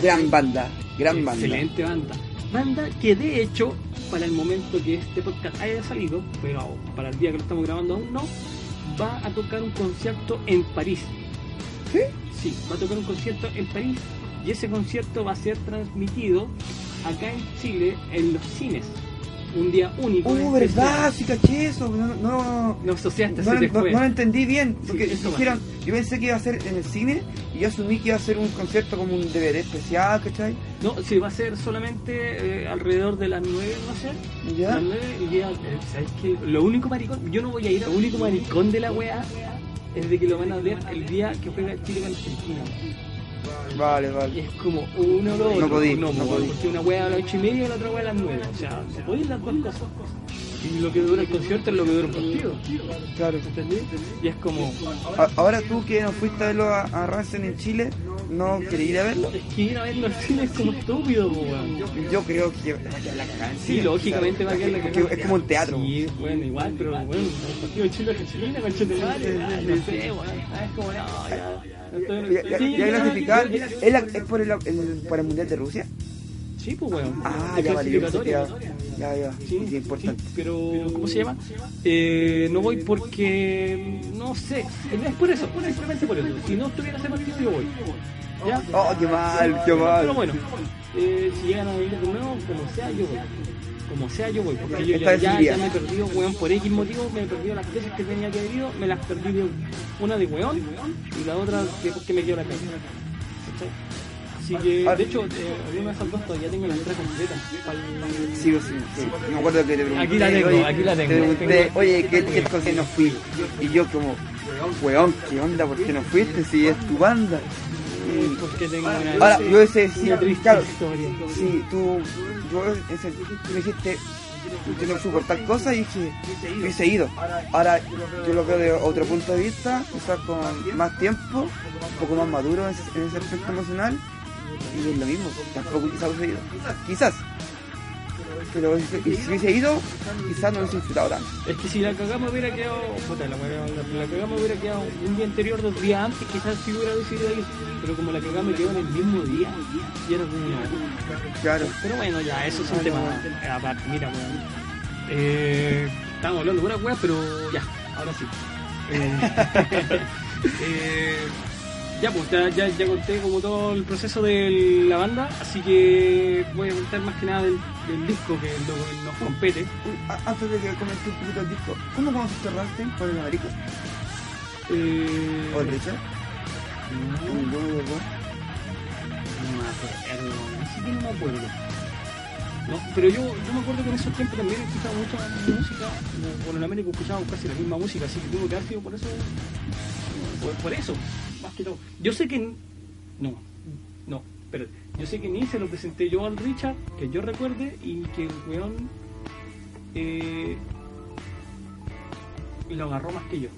Gran banda, gran banda. Excelente banda. Banda que de hecho, para el momento que este podcast haya salido, pero para el día que lo estamos grabando aún no, va a tocar un concierto en París. ¿Sí? Sí, va a tocar un concierto en París y ese concierto va a ser transmitido acá en Chile en los cines. Un día único. Uh, verdad, sí caché eso. No, no, No asociaste, no, no- no lo entendí bien. Porque Sí, dijeron, yo pensé que iba a ser en el cine y yo asumí que iba a ser un concierto como un DVD especial, ¿cachai? No, sí, va a ser solamente eh, alrededor de las 9, no sé. ¿Ya? Las 9 y ya, eh, ¿sabes qué? Lo único maricón, yo no voy a ir, lo único maricón de la wea es de que lo van a ver el día que juega Chile con Argentina. Vale, Y vale. es como uno o lo otro. No podí, no, no podí. porque una wea a las 8 y media y la otra wea a las 9. O sea, no podéis las dos cosas. Y lo que dura el concierto es lo que dura el partido. Claro. ¿Entendí? Y es como, Ahora tú que no fuiste a verlo a, a Rancen en Chile, ¿no querés ir a verlo? es que ir a verlo al cine es como estúpido, weón. Yo creo que va a quedar la cagada Sí, lógicamente va a quedar la Es cagada. Es como un teatro. Sí, bueno, igual, pero bueno, el partido de Chile Argentina, con Chile ah, no sé, es como, no, ya. Ya, clasificar, ¿es, por el, el- para el Mundial de Rusia? Sí, pues bueno. Ah, de ya vale, que clasificatoria. Ya, ya, Sí, sí, importante. sí, pero ¿cómo se llama? Eh, no voy porque no sé, es por eso, simplemente por eso. Si no estuviera ese partido yo voy. ¿Ya? Oh, qué mal, qué Pero mal. bueno, eh, si llegan a venir de nuevo, como sea yo voy. Como sea yo voy, porque yo ya, ya, ya me he perdido, weón, por X motivo, me he perdido las veces que tenía que haber ido, me las perdí de una de weón y la otra de porque me quedó la casa. ¿Cachai? Así que, Ahora- de hecho, eh, alguna de esas dos todavía tengo la entrada completa. Sí, sí, sí. Yo me acuerdo que te pregunté. Aquí la tengo, oye, aquí la tengo. Te pregunté, oye, ¿qué, qué concierto no fui? Y yo como, weón, ¿qué onda? ¿Por qué no fuiste si es tu banda? Eh, porque tengo una Ahora, yo ese sí, una claro, historia. sí, tú, yo ese, tú me dijiste, usted no supo tal cosa y dije, hubiese ido. Ahora, yo lo veo de otro punto de vista, quizás con más tiempo, un poco más maduro en ese aspecto emocional, y es lo mismo, tampoco quizás hubiese ido. Quizás. Pero si hubiese ido, quizás no hubiese disfrutado tanto. Es que si la cagamos hubiera quedado. Puta, la, la, la cagamos hubiera quedado un día anterior, dos días antes, quizás si hubiera decidido ir. Pero como la cagamos quedó en el mismo día, y era como. Claro. Pero bueno, ya, eso es un tema aparte. Mira, weón. Eh, estamos hablando de una weá, pero ya, ahora sí. Eh, eh, Ya, pues ya, ya, ya conté como todo el proceso de la banda, así que voy a contar más que nada del, del disco que lo- nos compete. Antes de que comente un poquito el disco, ¿cómo conociste a Rammstein? ¿Por el América? Eh, ¿O el Richard? no, de los dos. no me acuerdo, siquiera me acuerdo. No, pero yo, yo me acuerdo que en esos tiempos también escuchaba mucha música, con el América escuchábamos casi la misma música, así que tuvo que haber sido por eso, por, por eso, más que todo. Yo sé que, no, no, pero yo sé que ni se lo presenté yo al Richard, que yo recuerde, y que el weón eh, lo agarró más que yo.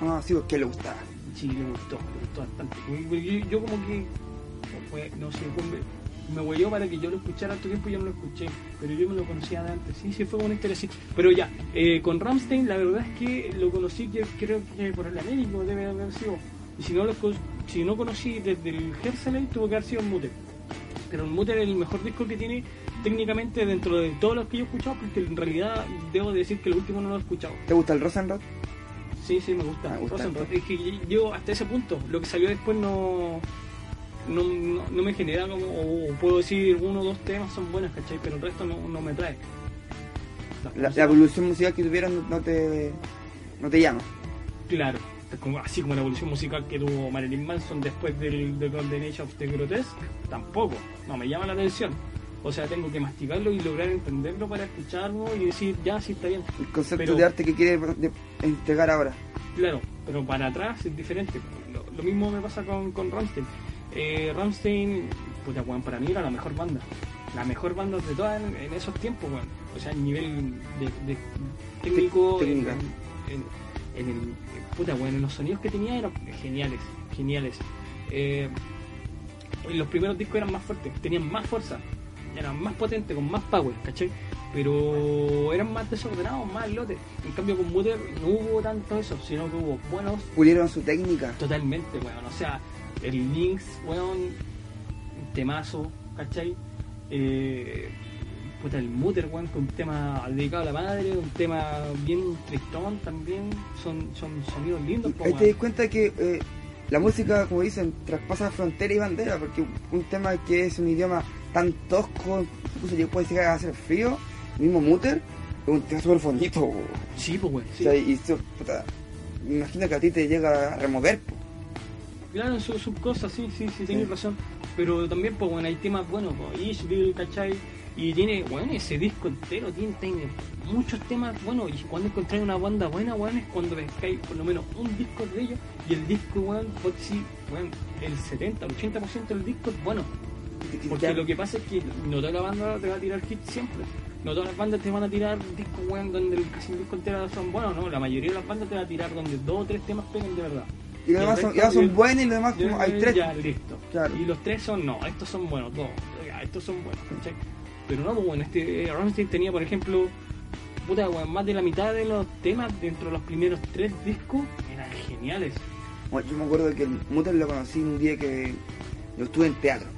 Ah, sí, porque le gustaba. Sí, le gustó, le gustó bastante. Yo, yo como que, no sé, me, huelló para que yo lo escuchara harto tiempo y yo no lo escuché, pero yo me lo conocía de antes. Sí, sí, fue una historia así. Pero ya, eh, con Ramstein la verdad es que lo conocí, que creo que por el Américo debe haber sido. Y si no lo si no conocí desde el Herseley, tuvo que haber sido el Mutter. Pero el Mutter es el mejor disco que tiene técnicamente dentro de todos los que yo he escuchado, porque en realidad debo decir que el último no lo he escuchado. ¿Te gusta el Rosenrod? Sí, sí, me gusta. Me gusta. Rosenrod. Es que yo hasta ese punto, lo que salió después no no, no, no me genera como, o puedo decir uno o dos temas son buenos, ¿cachai? Pero el resto no, no me trae. La, la evolución musical que tuvieron no te, no te llama. Claro, como- así como la evolución musical que tuvo Marilyn Manson después del The Golden Age of the Grotesque, tampoco, no me llama la atención. O sea, tengo que masticarlo y lograr entenderlo para escucharlo y decir, ya, sí está bien. El concepto Pero- de arte que quiere entregar ahora. Claro, pero para atrás es diferente. Lo, lo mismo me pasa con, con Rammstein. Eh, Rammstein, puta, weón, para mí era la mejor banda. La mejor banda de todas en, en esos tiempos, weón. O sea, a nivel de, de técnico, en, técnica. en- en el, puta, weón, en los sonidos que tenía eran geniales, geniales. Eh, los primeros discos eran más fuertes, tenían más fuerza, eran más potentes, con más power, ¿cachai? Pero eran más desordenados, más lotes. En cambio con Mutter no hubo tanto eso, sino que hubo buenos Pulieron su técnica. Totalmente, weón. O sea, el Lynx, weón, temazo, ¿cachai? Eh, puta, el Mutter, weón, con un tema dedicado a la madre, un tema bien tristón también. Son, son sonidos lindos, Ahí te das cuenta que eh, la música, como dicen, traspasa frontera y bandera, porque un tema que es un idioma tan tosco, incluso yo puedo llegar a hacer frío, mismo Mutter, es un tema súper bonito. Sí, pues, weón. O sí. sea, y puta, me imagino que a ti te llega a remover. po. Claro, sus cosas, sí, sí, sí, tienes Sí. razón. Pero también, pues, bueno, hay temas buenos, pues, Ishville, ¿cachai? Y tiene, bueno, ese disco entero tiene, tiene muchos temas buenos. Y cuando encontráis una banda buena, bueno, es cuando pescáis por lo menos un disco de ellos. Y el disco, bueno, pues sí, bueno, el 70, el 80% del disco es bueno. Porque lo que pasa es que no toda la banda te va a tirar hits siempre. No todas las bandas te van a tirar discos, weón, donde el- casi el disco entero son buenos, no. La mayoría de las bandas te va a tirar donde dos o tres temas pegan de verdad. Y los demás son, ya son buenos y los demás Yo como hay tres. Ya, listo. Claro. Y los tres son, no, estos son buenos, dos. Ya, estos son buenos, ¿cachai? Pero no, pues bueno, este eh, Rammstein tenía, por ejemplo, puta, weón, más de la mitad de los temas dentro de los primeros tres discos eran geniales. Bueno, yo me acuerdo que el Mutter lo conocí un día que lo estuve en teatro.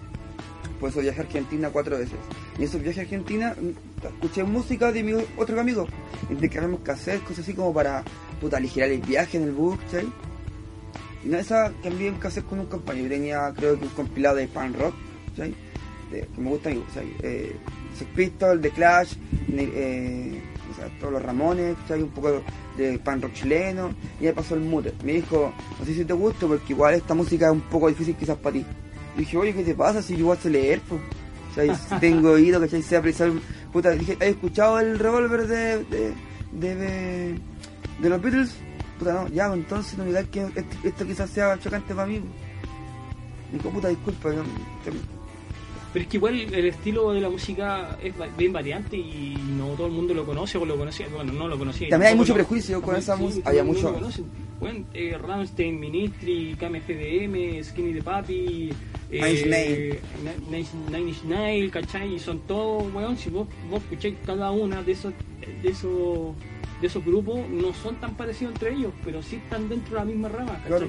Por eso viajé a Argentina cuatro veces. Y en esos viajes a Argentina mm, escuché música de mi otro amigo. Intercambiamos cassettes, cosas así como para puta, aligerar el viaje en el bus, ¿cachai? Y cambié un cassette con un compañero. Yo tenía creo que un compilado de pan rock. De- que me gusta a ¿cachai? Eh, Sex Pistols, The Clash, eh, o sea, todos los Ramones, ¿cachai? Un poco de pan rock chileno. Y me pasó el Mutter. Me dijo, no sé si te gusta porque igual esta música es un poco difícil quizás para ti. Y dije, oye, ¿qué te pasa si yo igual sé leer? Pues? Si tengo oído, ¿cachai? Sé apreciar. Puta, dije, ¿has escuchado el revólver de, de, de, de, de los Beatles? Puta, no, ya, pues, entonces no digas que esto, esto quizás sea chocante para mí. dijo, puta, disculpa. no, te- Pero es que igual el estilo de la música es bien variante y no todo el mundo lo conoce o lo conocía. Bueno, no lo conocía. También hay mucho lo- prejuicio con esa sí, música. Había mucho. Bueno, eh, Rammstein, Ministry, KMFDM, Skinny the Papi, eh, Nine Inch Nails, ¿cachai? Y son todos, weón, si vos, vos escucháis cada una de esos, de esos de esos grupos, no son tan parecidos entre ellos, pero sí están dentro de la misma rama, ¿cachai? Claro.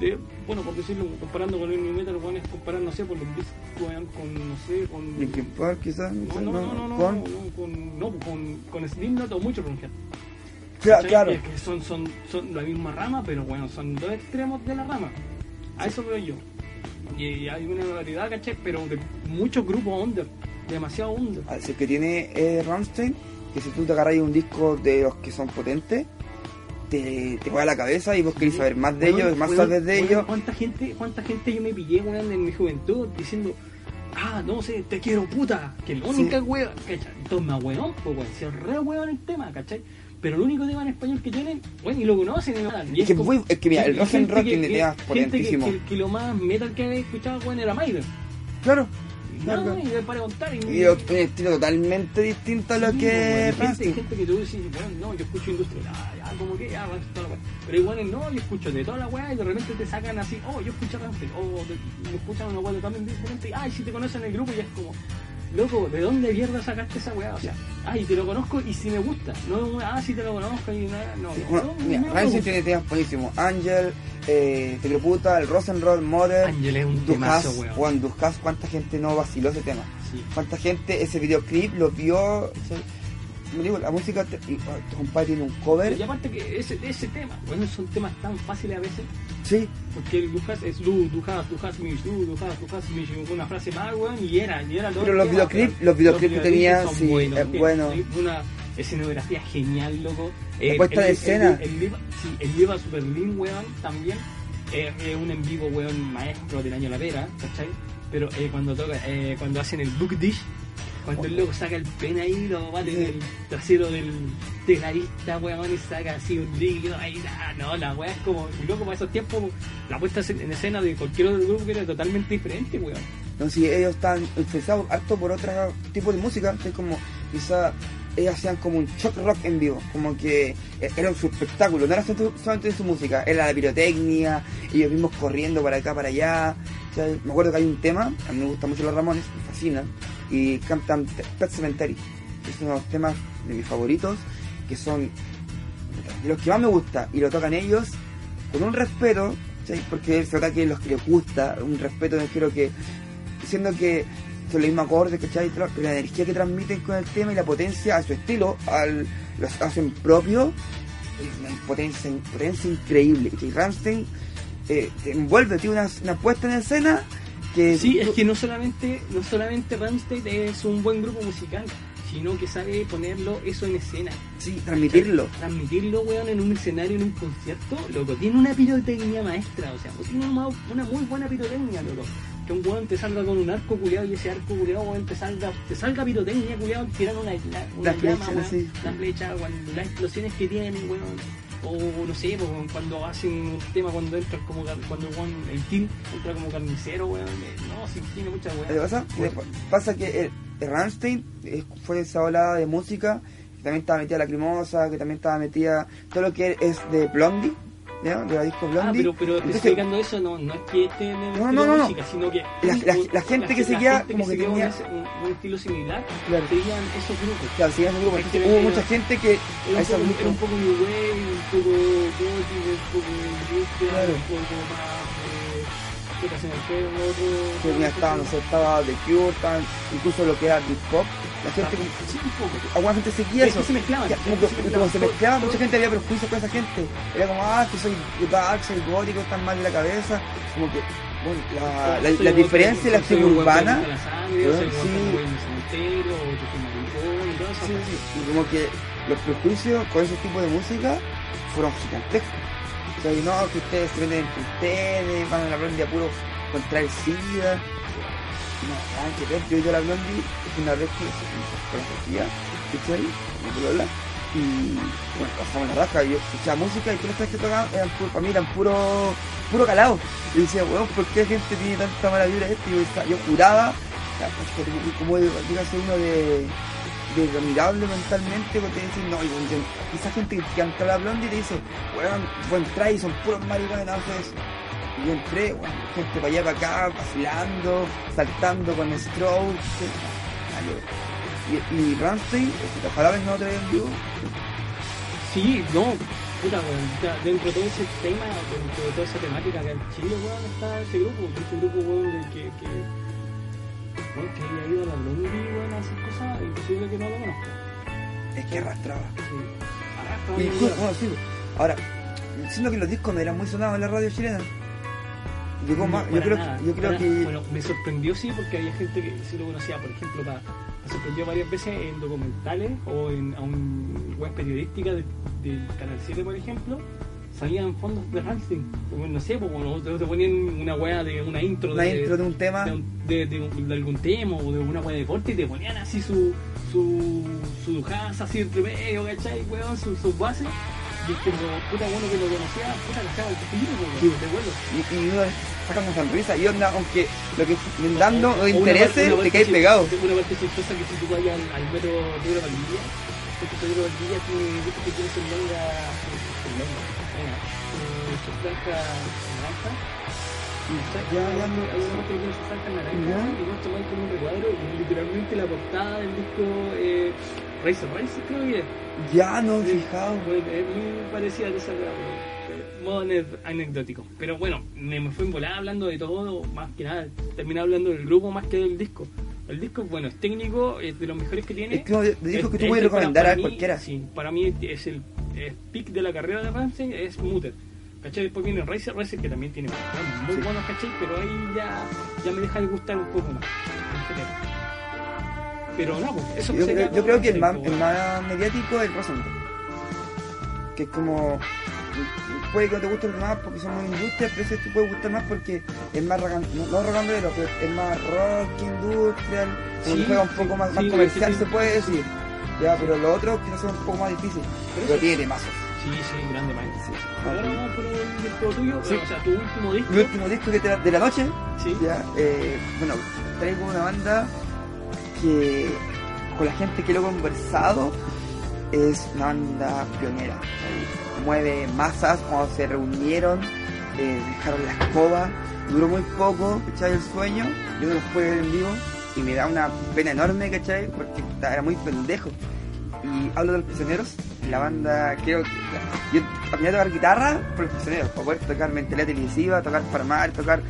De- bueno, por decirlo, comparando con el New Metal, weón, es comparar, no sé, por los weón, con, no sé, con... Linkin Park quizás. No, no, no, no, no, con... no, con, no, con, con Slipknot o mucho Ronhead. Claro, claro. Que, que son, son, son la misma rama, pero bueno, son dos extremos de la rama. A eso veo yo. Y hay una variedad, ¿cachai? Pero de muchos grupos under, demasiado under. Ah, Si es que tiene eh, Rammstein, que si tú te agarras un disco de los que son potentes, te, te juega la cabeza y vos querés saber más de ellos, más saber de ellos. ¿Cuánta gente, cuánta gente yo me pillé, weón, en mi juventud diciendo, ah, no sé, te quiero puta? Que la única Sí. weón, ¿cachai? Toma weón, pues weón, si es re weón el tema, ¿cachai? Pero el único tema en español que tienen, bueno, y lo conocen y Es que, como- es que mira, el rock and que- tiene temas que, potentísimos. que, que lo más metal que había escuchado, weón, era Maiden. Claro. Nada, claro. y me para contar. Y, Y un estilo totalmente distinto a lo Sí, que y gente, gente que tú decís, bueno, no, yo escucho industrial, ah, ya, como que, ya, toda la weá. Pero igual no, yo escucho de toda la weá y de repente te sacan así, oh, yo escucho Rammstein, o te- me escuchan una weá totalmente diferente, y, ay, si te conocen el grupo, y es como, loco, ¿de dónde mierda sacaste esa weá? O sea, ay, te lo conozco y si me gusta, no ah, si te lo conozco y nada, no, Sí, no, bueno, no, mira, no tiene temas buenísimos. Angel, eh, Te quiero puta, el Rosenroll, Mother, Ángel es un Du temazo, Has, weón. Juan Du Has, cuánta gente no vaciló ese tema. Sí. Cuánta gente ese videoclip lo vio. ¿sí? Digo, la música, te- y, oh, tu compadre tiene un cover. Y aparte que ese, ese tema, bueno, son temas tan fáciles a veces, Sí, Porque el Dujas es Du, Dujas, Dujas, Mish, Du, Dujas, Dujas, Mish, una frase más, weón, y era, y era todo Pero el los videoclips- los videoclips que tenía, sí, buenos, es bueno. Una escenografía genial, loco. La puesta de el, escena. El, el, Viva- sí, el Viva Superlin, weón, también. eh, Es un en vivo, weón, maestro del año La Vera, ¿cachai? Pero eh, cuando toca, eh, cuando hacen el Book Dish, cuando el loco saca el pen ahí, lo bate en el trasero del tecladista, weón, y saca así un líquido ahí, ah, no, la weá es como, loco para esos tiempos, la puesta en escena de cualquier otro grupo era totalmente diferente, weón. Entonces ellos están influenciados harto por otro tipo de música, que es como quizá ellos hacían como un shock rock en vivo, como que eh, era su espectáculo, no era solamente su música, era la pirotecnia, ellos mismos corriendo para acá, para allá. Me acuerdo que hay un tema, a mí me gustan mucho los Ramones, me fascinan, y cantan Pet Cemetery, es uno de los temas de mis favoritos, que son de los que más me gusta, y lo tocan ellos con un respeto, porque se nota que los que les gusta, un respeto, no quiero que diciendo que son los mismos acordes, ¿cachai? Pero la energía que transmiten con el tema y la potencia a su estilo, al, los hacen propio, es una potencia, potencia increíble. Y Ramstein eh, te envuelve, tiene una, una puesta en escena que... Sí, es que no solamente, no solamente Rammstein es un buen grupo musical, sino que sabe ponerlo eso en escena. Sí, transmitirlo. Transmitirlo, weón, en un escenario, en un concierto, loco. Tiene una pirotecnia maestra, o sea, tiene una, una muy buena pirotecnia, loco. Que un weón te salga con un arco culiado y ese arco culiado, weón, te salga, te salga pirotecnia culiado tirando una, una, una Las llama, flechas, sí. la flecha, weón, las explosiones que tienen, weón. O no sé, pues, cuando hacen un tema, cuando entra como, cuando el el team entra como carnicero, weón. eh, No, sí, tiene muchas ¿Qué weón. pasa? Que pasa que el, eh, fue esa ola de música que también estaba metida Lacrimosa, que también estaba metida todo lo que es de Blondie, ¿ya? de la disco Ah, pero, pero Entonces, explicando eso, no, no es que esté en el No, estilo no, no, no. música, sino que La- la- un- la gente que seguía como que tenía- un, estilo similar, Claro. seguían esos grupos. Claro, sí, ese grupo. Es que Hubo mucha gente que Era a un, esos poco, era un grupos- poco new wave, un poco gótico, un poco industria, Claro. un poco más eh. Otro, que ya estaba, no sé, estaba The Cure, estaban incluso lo que era Pop, la gente, alguna gente seguía Es eso. se mezclaban. Ya, como, que- como se mezclaba, mucha gente había prejuicios con esa gente. Era como, ah, que soy dark, soy gótico, están mal de la cabeza. Como que, bueno, la, la, la diferencia de la que urbana. sí. Sí, y como que los prejuicios con ese tipo de música fueron gigantescos. O sea, y no, que ustedes se venden entre ustedes, van a la blondie a puro contra el SIDA. No, nada que ver, yo a la blondie una vez que se conocía, ¿cachai? Y bueno, pasamos la raja, yo escuchaba música y todas las cosas que tocaban eran puro, para mí eran puro, puro calado. Y decía, weón, ¿por qué la gente tiene tanta mala vibra esto? Y yo, yo juraba, pues, como dígase uno de de admirable mentalmente porque te dicen, no, y, y esa gente que canta la blondie te dice, weón, buen try, son puros maricones, no haces. Y yo entré, weón, gente para allá, para acá, vacilando, saltando con strokes, y, y este, ojalá venga otra vez en vivo, Sí, no, puta, weón. Dentro de todo ese tema, dentro de toda esa temática que en Chile, weón, está ese grupo. Ese grupo, weón, de que, que, weón, que haya ido a la Blondie, weón, a hacer cosas, imposible que no lo conozca. es que arrastraba. Sí. Arrastra Y bueno, sí, ahora, siento que los discos no eran muy sonados en la radio chilena. Llegó más. Yo para creo, nada, yo creo para- que. Bueno, me sorprendió sí, porque había gente que sí lo conocía. Por ejemplo, pa- me sorprendió varias veces en documentales o en a un web periodística de- del Canal 7, por ejemplo. Salían fondos de Rammstein. Como, No sé, bueno, te ponían una wea de una intro una de, intro de un tema. de, un- de- de de algún tema o de una wea de deporte y te ponían así su su su dujaza así entre medio, ¿cachai? Weón, sus sus bases. Y es como, puta, bueno que lo conocía, puta, cachaba el Sí. de. Y, y uno saca una sonrisa. Y onda, aunque lo que estén dando no una interese, parte- una te caes pegado. Una parte chistosa que si tú vayas al, al metro Pedro Valdivia, Pedro Valdivia tiene, viste que tiene su manga, su manga, mira, su- su franja naranja. Ya, una hay una parte que tiene su franja naranja y como un recuadro y literalmente la portada del disco eh, Racer Racer creo que es. Ya no he Sí. fijado. Bueno, es muy parecida a esa modo ane- anecdótico. Pero bueno, me, me fui en volada hablando de todo, más que nada. Terminé hablando del grupo más que del disco. El disco, bueno, es técnico, es de los mejores que tiene. Es que de- discos que tú Es- puedes para- recomendar para a mí, cualquiera. Sí, para mí es el pick de la carrera de Ramsey, es Mutter. ¿Cachai? Después viene Racer, Racer que también tiene muy Sí. buenos, ¿cachai? Pero ahí ya, ya me deja de gustar un poco más. Pero no, pues, eso Yo, sería creo- yo creo que el más, el más mediático es el Rosenberg. Que es como. Puede que no te guste los demás porque son muy industria, pero ese te puede gustar más porque es más rock, and- no, no pero es más rock, industrial, Sí, juega un sí, poco más, sí, más sí, comercial, sí, se sí. puede decir. Ya, pero los otros que no son un poco más difíciles. Pero Pero tiene mazos. Sí, sí, grande man. Sí. Ahora vamos por el disco tuyo, Sí. o sea, tu último disco. Mi último disco que te- de la noche, Sí. ya, eh, bueno, traigo una banda que con la gente que lo he conversado es una banda pionera. Mueve masas cuando se reunieron, eh, dejaron la escoba, duró muy poco, ¿cachai? El sueño, yo los pude ver en vivo y me da una pena enorme, ¿cachai? Porque era muy pendejo. Y hablo de los prisioneros, la banda creo que yo aprendí a tocar guitarra por los prisioneros, para poder tocar mentalidad televisiva, tocar Parmar, tocar.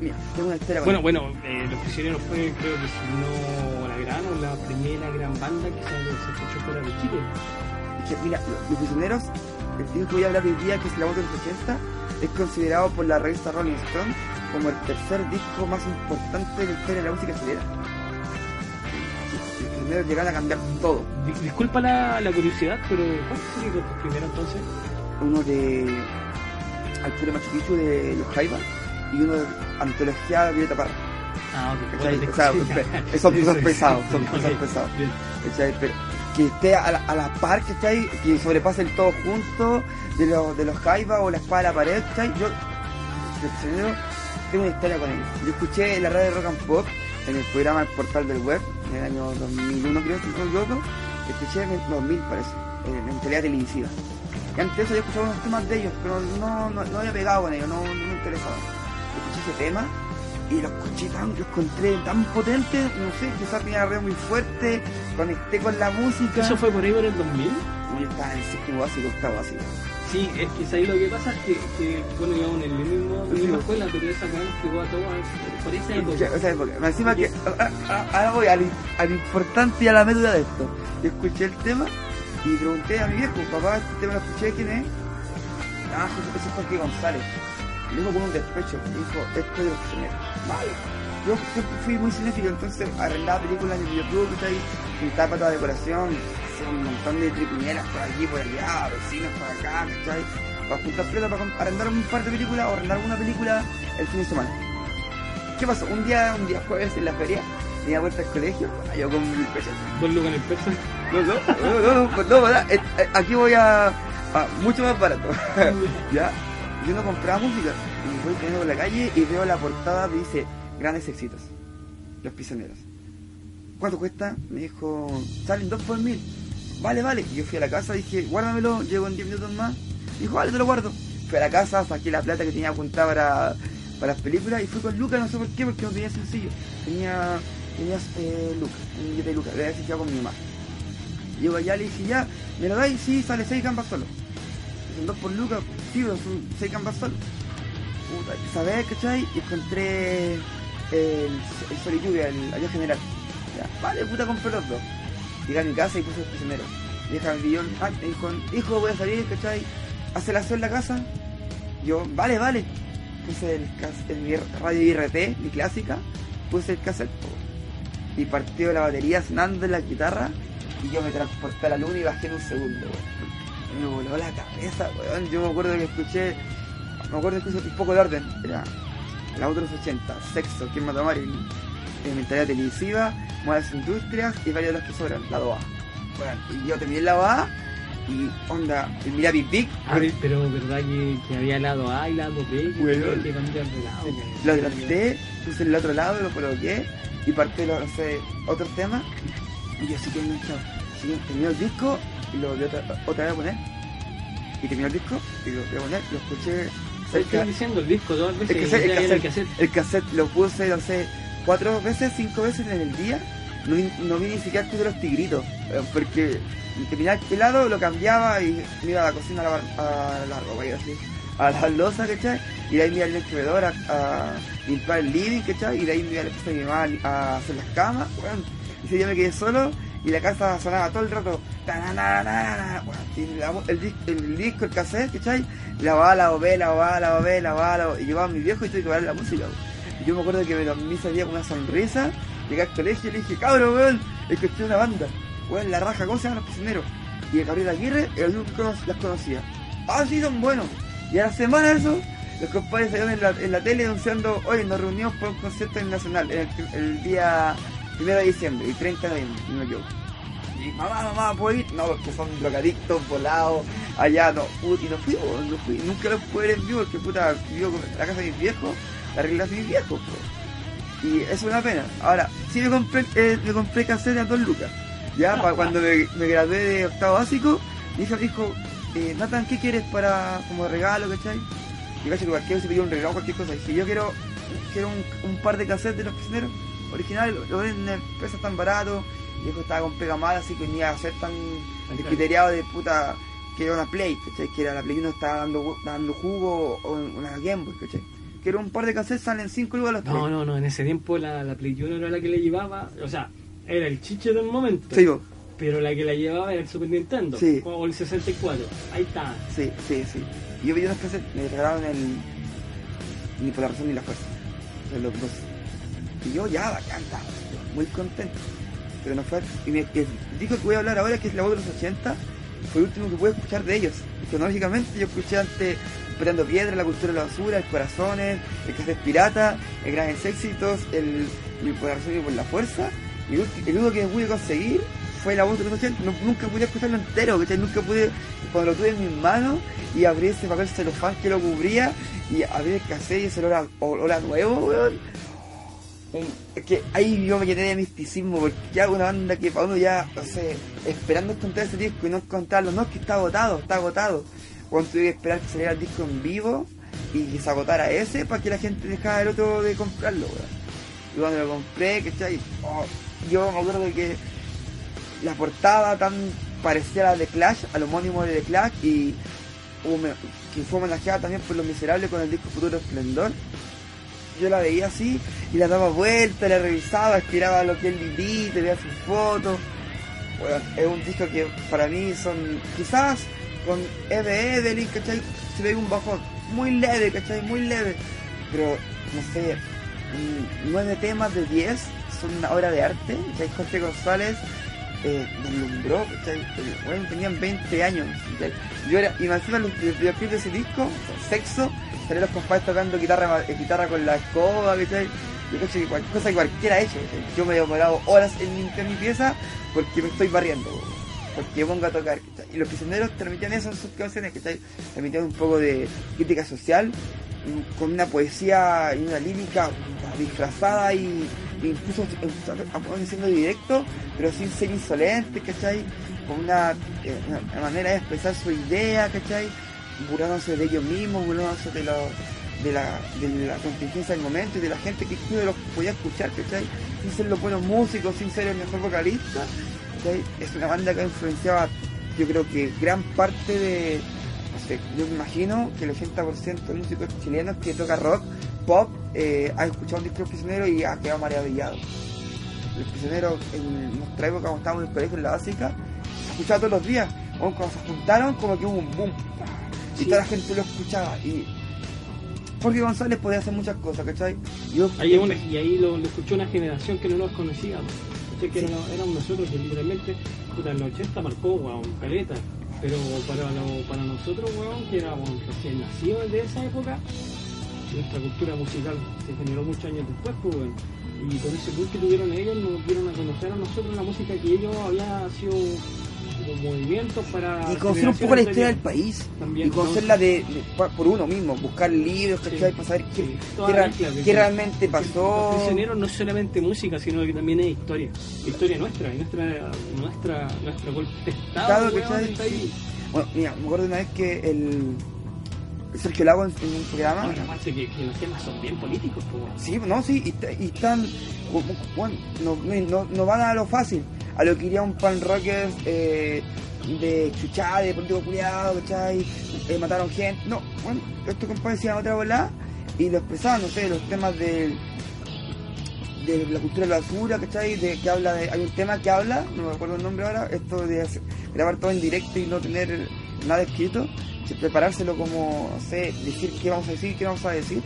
Mira, tengo una historia Bueno, bueno, eh, Los Prisioneros fue, creo que si no la gran o la primera gran banda que se, escuchó fuera de Chile. Es que, mira, los, los prisioneros, el disco que voy a hablar hoy día, que es la voz de los 80, es considerado por la revista Rolling Stone como el tercer disco más importante de la historia de la música chilena. Los prisioneros llegaron a cambiar todo. Di- disculpa la, la curiosidad, pero ¿cuál sería tu primero entonces? Uno de Arturo Machu Picchu de Los Jaivas y uno de Antología de Violeta Parra. Ah, ok. Bueno, O sea, son pesados, sí. son Ok, pesados. que esté a la, a la par, ¿cachai? Que sobrepasen todo juntos de los, de los jaivas o la espada de la pared, ¿cachai? Yo, prisionero, tengo una historia con ellos. Yo escuché en la radio de Rock and Pop, en el programa El Portal del Web, en el año 2001 creo, si no me equivoco, escuché en el 2000 parece, en mentalidad televisiva. Y antes de eso yo escuchaba unos temas de ellos, pero no, no, no había pegado con ellos, no, no me interesaba. Ese tema y lo escuché tan, lo encontré tan potente, no sé, quizás la red muy fuerte, conecté con la música. ¿Eso fue por ahí por el 2000? Yo estaba en séptimo básico, octavo básico. Sí, es que ahí lo que pasa es que, que bueno, íbamos en el mismo, la misma escuela, pero esa nos pegó a todos por esa Ya, época. esa época. Me encima que ah, ah, ahora voy al, al importante y a la médula de esto. Yo escuché el tema y pregunté a mi viejo, papá, este tema lo escuché, ¿quién es? Ah, José, es Jorge González. Dijo con un despecho, me dijo, esto es de los prisioneros. Yo siempre fui muy cinéfilo, entonces arrendaba películas en el videoclub, ¿cachai? Pintaba para toda decoración, hacía un montón de tripineras por aquí, por allá, vecinos por acá, ¿cachai? Para juntar plata, para arrendar un par de películas o arrendar una película el fin de semana. ¿Qué pasó? Un día, un día jueves en la feria, tenía vuelta al colegio, ah, yo con mi peso. Dos lucas en el persa. No, no, no, no, no, pues no, ¿verdad? Eh, eh, aquí voy a, a mucho más barato. Yo no compraba música y voy caminando por la calle y veo la portada que dice grandes éxitos, los prisioneros. ¿Cuánto cuesta? Me dijo, salen dos por mil. Vale, vale. Y yo fui a la casa, dije, guárdamelo, llego en 10 minutos más. Dijo, vale, te lo guardo. Fui a la casa, saqué la plata que tenía apuntada para, para las películas y fui con Lucas, no sé por qué, porque no tenía sencillo. Tenía, tenía eh, Lucas, un billete de Lucas, le había con mi mamá. Llego allá, le dije, ya, ¿me lo dais? Sí, sale 6 gambas solo. Son dos por Lucas, tío, son 6 gambas solo. Puta, esa vez, ¿cachai? Y encontré el, el Sol y Lluvia, el avión general. Ya, vale, puta, compré los dos. Llegué a mi casa y puse el prisionero. Vieja me pidió, ah, hijo, voy a salir, ¿cachai? ¿Hace la en la casa? Yo, vale, vale. puse el, en radio IRT, mi clásica, puse el cassette y partió la batería sonando en la guitarra y yo me transporté a la luna y bajé en un segundo, Me voló la cabeza, weón. Yo me acuerdo que escuché, me acuerdo que escuché un poco de orden, era la otra 80, sexo, quien mató a Marilyn, mentalidad televisiva, modas industrias y varias de las que sobran, la 2A. Bueno, y yo terminé la 2A y onda, y miré a Big Big, Ah, pero verdad que, que había lado A y lado B, que tenía que cambiar de lado. lo adelanté, puse el otro lado, lo coloqué y partió, no sé, otro tema y yo sí que enganchado. Así que terminó el disco y lo volví otra, otra vez a poner. Y terminó el disco y lo volví a poner, lo escuché cerca. diciendo el disco dos veces El cassette, el era el cassette, cassette. el cassette lo puse, no sé, cuatro veces, cinco veces en el día. No, vi- no vi ni siquiera escuchar los tigritos, eh, porque terminaba el helado, lo cambiaba y me iba a la cocina a lavar a la ropa y así, a la losa, ¿cachai? Y de ahí me iba al comedor a, a limpiar el living, ¿cachai? Y de ahí me iba a la de hacer las camas, weón. Y ese día me quedé solo y la casa sonaba todo el rato. la- el, dis- el disco, el cassette, ¿cachai? La va, la ve, la va, la ve, la va, Y llevaba mi viejo y tuve que la música. Y yo me acuerdo que me dormí ese día con una sonrisa. Llegué al colegio y le dije, cabrón, weón, escuché una banda. Weón, la raja, ¿cómo se llaman los prisioneros? Y el Gabriel Aguirre el único las conocía. Ah, sí, son buenos. Y a la semana eso, los compadres salieron en la, en la tele anunciando, oye, nos reunimos por un concierto nacional el, el día 1 de diciembre y 30 de noviembre, no. Y mamá, mamá, ¿puedo ir? No, porque son drogadictos, volados, allá, no, y no fui, no fui. Nunca los pude ver vivo porque puta, vivo con la casa de mis viejos, la regla de mis viejos, po. Y es una pena. Ahora, sí me compré, eh, me compré cassette a dos lucas. Ya, pa- cuando me, me gradué de octavo básico, mi hija dijo, eh, Nathan, ¿qué quieres para como regalo, cachai? Y cacho que cualquiera se pidió un regalo, cualquier cosa. Y dije, yo quiero, quiero un, un par de cassettes de los prisioneros originales, lo, venden en pesos tan baratos. Y dijo, estaba con pega mala, así que ni a ser tan descriteriado de puta que era una Play, ¿cachai? Que era la Play 1 estaba dando, dando jugo o una Game Boy, ¿cachai? Que era un par de cassettes, salen 5 lucas los tres. No, no, no, en ese tiempo la, la Play 1 era la que le llevaba, o sea, era el chiche del momento. Sí, vos. Pero la que la llevaba era el Super Nintendo Sí. o el 64. Ahí está. Sí, sí, sí. Y yo pedí unos cassettes, me regalaron el. Ni por la razón ni la fuerza. O sea, los dos. Y yo ya, bacán, muy contento. Pero no fue. Y me, el disco que voy a hablar ahora, que es la voz de los 80, fue el último que pude escuchar de ellos. Y cronológicamente yo escuché antes Esperando Piedra, La Cultura de la Basura, El Corazones, El Cassette Pirata, El Grandes Éxitos, El Ni por la razón ni por la fuerza. Y el, el único que pude conseguir fue la voz de los 80. No- nunca pude escucharlo entero, ¿cachai? Nunca pude, cuando lo tuve en mis manos y abrí ese papel celofán que lo cubría y abrí el cassette y ese olor a nuevo, weón. Es que ahí yo me llené de misticismo porque ya una banda que para uno ya, no sé, esperando encontrar ese disco y no encontrarlo, no es que está agotado, está agotado. Cuando tuve que esperar que saliera el disco en vivo y que se agotara ese para que la gente dejara el otro de comprarlo, weón. Y cuando lo compré, ¿cachai? Oh, yo me acuerdo que la portada tan parecía a la de Clash, al homónimo de The Clash, y que fue homenajeada también por Los Miserables con el disco Futuro Esplendor. Yo la veía así y la daba vuelta, la revisaba, estiraba lo que es el librito, veía sus fotos. Es un disco que para mí son, quizás con Eve Evelyn, ¿cachai? Se ve un bajón muy leve, ¿cachai? Muy leve. Pero, no sé, mm, nueve temas de 10 son una obra de arte. ¿cachai? Jorge González eh, deslumbró, ¿cachai? El- Bueno, tenían 20 años. ¿cachai? Yo era, encima los videoclips de ese disco, Sexo, salían los compadres tocando guitarra, eh, guitarra con la escoba, ¿cachai? Yo cacho que cualquier cosa que cualquiera ha hecho. Yo me he demorado horas en limpiar mi pieza porque me estoy barriendo, porque pongo a tocar, ¿cachai? Y los prisioneros transmitían eso en sus canciones, ¿cachai? Transmitían un poco de crítica social, con una poesía y una lírica disfrazada y incluso siendo directo, pero sin ser insolente, ¿cachai? Con una, eh, una manera de expresar su idea, ¿cachai? Burlándose de ellos mismos, burlándose de, lo- de, la, de la contingencia del momento y de la gente que los podía escuchar, ¿cachai? Sin ser los buenos músicos, sin ser el mejor vocalista, ¿cachai? Es una banda que ha influenciado, yo creo que gran parte de, no sé, yo me imagino que el 80% de músicos chilenos que toca rock, pop, eh, ha escuchado un disco prisionero y ha quedado maravillado. Los prisioneros en nuestra época, cuando estábamos en el colegio en la básica, se escuchaba todos los días. Cuando se juntaron, como que hubo un boom. Y Sí. toda la gente lo escuchaba. Y Jorge González podía hacer muchas cosas, ¿cachai? Yo, Ahí una- y ahí lo, lo escuchó una generación que no nos conocía. ¿cachai? Que éramos, éramos nosotros que literalmente, puta, en los 80 marcó, weón, caleta. Pero para, lo- para nosotros, weón, que éramos recién nacidos de esa época, nuestra cultura musical se generó muchos años después, pues, weón. Y con ese boom que tuvieron ellos, nos dieron a conocer a nosotros la música que ellos habían sido como movimientos para. y conocer un poco la historia del país. También, y ¿no? conocerla de, por uno mismo, buscar libros, Para saber qué, sí, ra- realmente pasó. Los prisioneros no es solamente música, sino que también es historia. Historia nuestra, y nuestra, nuestra, nuestro golpe de estado. ¿cachai? está ahí. Bueno, mira, me acuerdo una vez que el Sergio Lago en, en un programa. Aparte que, que los temas son bien políticos, pues. Sí, no, sí, y, y están. Bueno, no, no, no van a lo fácil, a lo que iría un pan rocker eh, de chuchá, de político culiado, ¿cachai? Eh, mataron gente. No, bueno, estos compadres decían otra bola y lo expresaban, no sé, los temas del de la cultura de la basura, ¿cachai? De, que habla de, hay un tema que habla, no me acuerdo el nombre ahora, esto de grabar todo en directo y no tener nada escrito, preparárselo como, sé, decir qué vamos a decir, qué vamos a decir.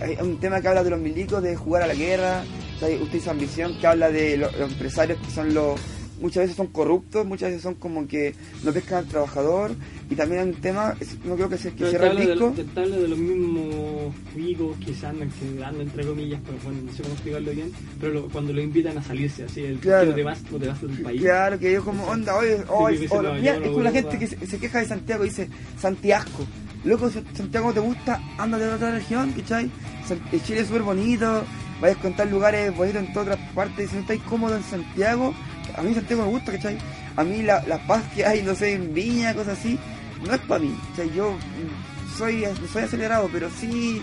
Hay un tema que habla de los milicos, de jugar a la guerra, ¿cachai? usted hizo ambición, que habla de lo- los empresarios que son los, muchas veces son corruptos, muchas veces son como que no pescan al trabajador, y también hay un tema, es- no creo que se que cierra el disco. de, te habla de los mismos cuicos que se andan quedando entre comillas, pero bueno, no sé cómo explicarlo bien, pero lo- cuando lo invitan a salirse, así, el Claro. te vas, no te vas del país. Claro, que yo como onda, oye, oye, que dice, o- no, mira, no es como la gente que se, se queja de Santiago y dice, Santiago. Loco, si Santiago te gusta, ándate a otra región, ¿cachai? Eh, Chile es súper bonito, vayas a contar lugares bonitos en todas otras partes, si no estáis cómodo en Santiago, a mí Santiago me gusta, ¿cachai? A mí la, la paz que hay, no sé, en Viña, cosas así, no es para mí, ¿cachai? Yo mm, soy, soy acelerado, pero sí,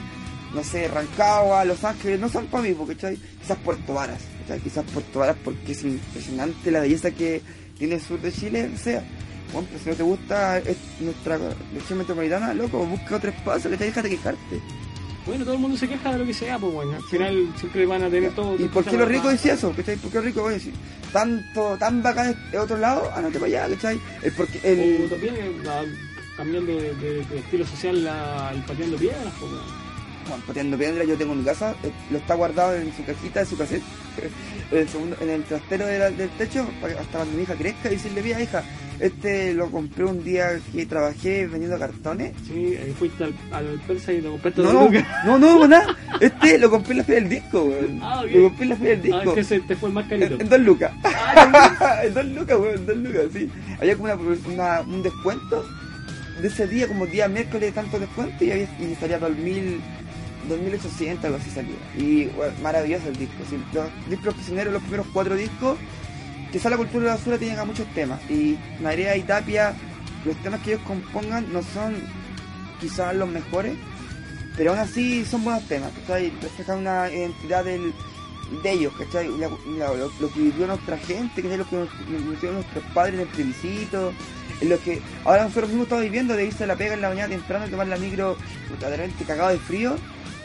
no sé, Rancagua, Los Ángeles, no son para mí, ¿cachai? Quizás Puerto Varas, ¿cachai? Quizás Puerto Varas porque es impresionante la belleza que tiene el sur de Chile, o sea, bueno, pues si no te gusta es nuestra región metropolitana, loco, busca otro espacio, que te dejas de quejarte. Bueno, todo el mundo se queja de lo que sea, pues bueno, al final siempre van a tener todo. ¿Y por qué los ricos dicen eso? ¿Cachai? ¿Por qué los ricos, oye, si tanto, tan bacán es otro lado, andate para allá, ¿cachai? Es porque O el... también eh, cambiando de, de- de estilo social la- el pateando piedras, pues bueno. Pateando piedra yo tengo en mi casa, eh, lo está guardado en su cajita de su cassette, en el, segundo, en el trastero de la- del techo, hasta cuando mi hija crezca y decirle, mira hija, este lo compré un día que trabajé vendiendo cartones. Sí, eh, fuiste al, al persa y lo compraste No, no, no, no, nada. Este lo compré en la feria del disco, weón. Ah. Lo compré en la feria del Ah, disco. es que te fue el más carito. En, en dos lucas. Ah, en dos lucas, weón, en dos lucas, sí. Había como una, una- un descuento de ese día, como día miércoles, tanto descuento, y, había, y salía para el mil, 2800, algo así salía. Y maravilloso el disco. sí. Los discos prisioneros, los primeros cuatro discos, quizá la cultura de la basura tenga muchos temas. Y Narea y Tapia, los temas que ellos compongan no son quizás los mejores, pero aún así son buenos temas, ¿cachai? Reflejan una identidad del, de ellos, ¿cachai? La- lo, que vivió nuestra gente, ¿cachai? Lo que nos, nuestros padres en el plebiscito, en lo que ahora nosotros mismos estamos viviendo de irse a la pega en la mañana temprano y tomar la micro repente cagado de frío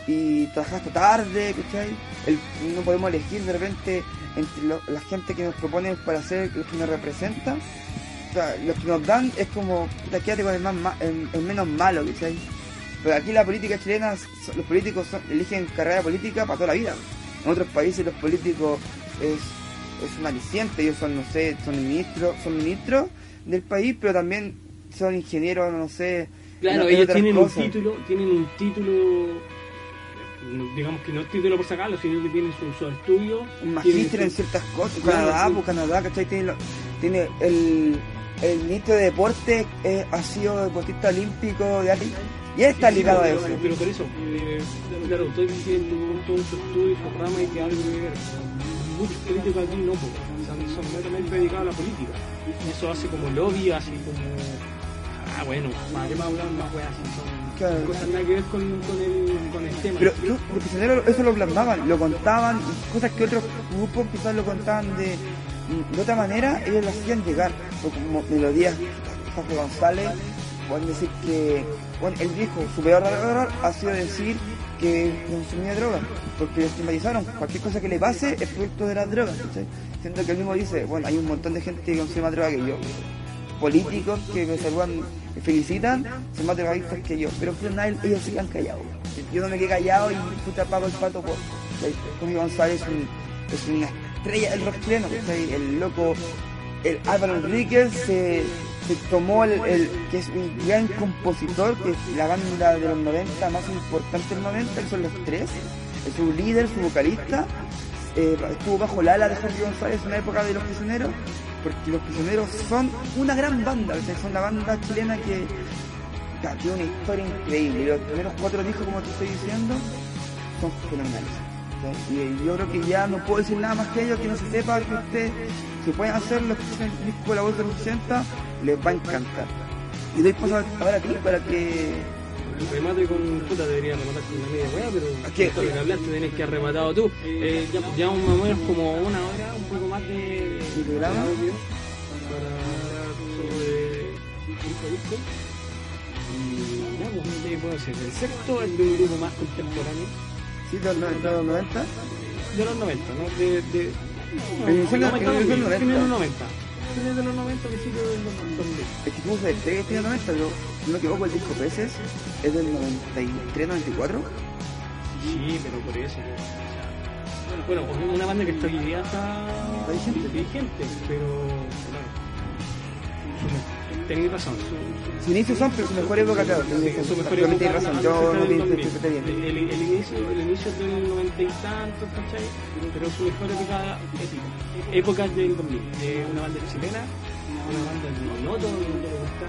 y trabajar hasta tarde, ¿cachai? El- no podemos elegir de repente entre lo- la gente que nos proponen para ser los que nos representan. O sea, lo que nos dan es como, puta, quédate con el, más ma- el, el menos malo, ¿cachai? Pero aquí la política chilena, los políticos son- eligen carrera política para toda la vida. En otros países los políticos es, es un aliciente, ellos son, no sé, son ministros, son ministros del país, pero también son ingenieros, no sé. Claro, ellos tienen cosas. un título, tienen un título, digamos que no es título por sacarlo, sino que tienen su, su estudio. magíster su- en ciertas cosas. Claro, Canadá, sí. pues Canadá, ¿cachai? Tiene, lo- tiene el, el ministro de deporte eh, ha sido deportista olímpico de arte y él está Sí, sí, ligado a pero- eso. Pero por eso, eh, claro, estoy diciendo todo su estudio, su rama y que algo que ver. Muchos políticos aquí no, porque son, netamente dedicados a la política. Y eso hace como lobby, así como. Ah, bueno, ¿para qué más hablar más weas? así? Son Claro. cosas nada que ver con, con, el, con el tema. Pero los eso lo plasmaban, lo contaban, cosas que otros grupos quizás lo contaban de, de otra manera, ellos lo hacían llegar, o como melodías, Jorge González, pueden decir que, bueno, él dijo, su peor error ha sido decir que consumía droga, porque lo estigmatizaron, cualquier cosa que le pase es producto de las drogas, ¿cachai? Siendo que él mismo dice, bueno, hay un montón de gente que consume más droga que yo, políticos que me saludan, me felicitan, son más drogadictos que yo, pero al final ellos sigan callados. yo no me quedé callado y puta pago el pato por. Tommy González es, un- una estrella del rock. El loco, el Álvaro Enríquez se, tomó el, que es un gran compositor, que es la banda de los 90 más importante del 90, que son los tres, es su líder, su vocalista, eh, estuvo bajo la ala de Jorge González en la época de Los Prisioneros, porque Los Prisioneros son una gran banda, o son la banda chilena que ya, tiene una historia increíble. Los primeros cuatro discos, como te estoy diciendo, son fenomenales. Y yo creo que ya no puedo decir nada más que ello, que no se sepa que usted, si pueden hacer los escuchen el disco de la voz de los 80, les va a encantar. Y doy paso ahora a para que Remate con puta, debería rematar con una media weá, pero ¿Qué? esto que hablaste tenés que haber rematado tú. Eh, ya, llevamos más o menos como una hora, un poco más de, ¿De programa? para hablar sobre disco. Y ya, pues, ¿qué puedo decir? El sexto es de un grupo más contemporáneo, sí, de los no- de los 90, de los 90, ¿no? De, de, no, En el- no, en el- no, en el no, 90. fines de los 90. Fines de los 90, principios de los 2000. es que tú sabes, que tiene 90, pero si no me equivoco, el disco Peces es del 93, 94. Sí, pero por eso. o sea, bueno, una banda que está hoy día está vigente. pero bueno, tenéis razón. Su, Su inicio son, pero su mejor época, claro, su, mejor época razón, antes yo del no te 2000. interpreté bien. El, el inicio, el inicio es del 90 y tantos, ¿cachai? Pero su mejor época es época del 2000. de una banda chilena, una banda que no todo el mundo le gusta,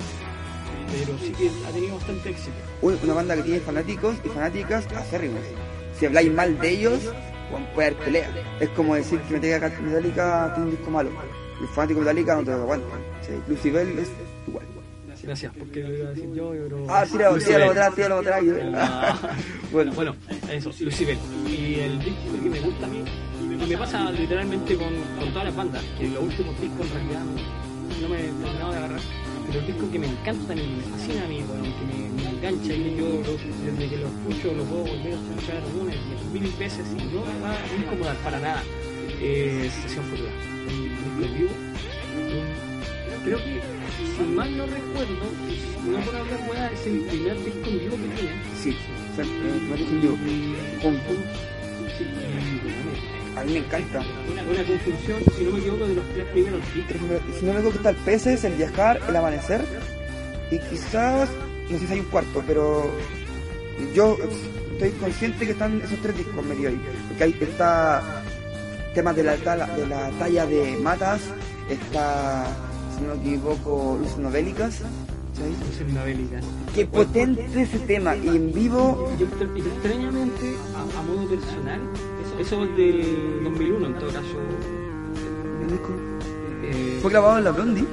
pero sí que ha tenido bastante éxito. Uy, una banda que tiene fanáticos y fanáticas acérrimos. Si habláis mal de ellos, puede haber pelea. Es como decir que Metallica, Metallica tiene un disco malo. Los fanáticos de Metallica no te lo aguantan. Lucibel es igual. Gracias, porque lo iba a decir yo, pero... Ah, tíralo, tíralo atrás, tíralo atrás. bueno, bueno, eso, Lucibel. Y el disco que me gusta a mí, y me pasa literalmente con, con todas las bandas, que los últimos discos en realidad no, me he terminado de agarrar, pero el disco que me encantan y me fascina a mí, bueno, que me, me engancha y yo lo- desde que lo escucho lo puedo volver a escuchar una y mil veces y no me va a incomodar para nada. Es Sesión Futura, Creo que, si mal no recuerdo, no por hablar weá, es el primer disco en vivo que tiene. Sí, o sea, eh, en vivo. Con- Sí, y, A mí me encanta. una, una conjunción, si no me equivoco, de los tres primeros discos. Si no me equivoco, está el Peces, el Viajar, el Amanecer. Y quizás, no sé si hay un cuarto, pero yo estoy consciente que están esos tres discos medio ahí. Porque ahí está temas de la, de la talla de Matas, está, si no me equivoco, Luces Novélicas. ¿sí? Es una bélica. Qué potente ese tema. Y en vivo, Yo extrañamente, a, a modo personal, eso, es del 2001 en todo caso. el disco Eh, fue grabado en la Blondie.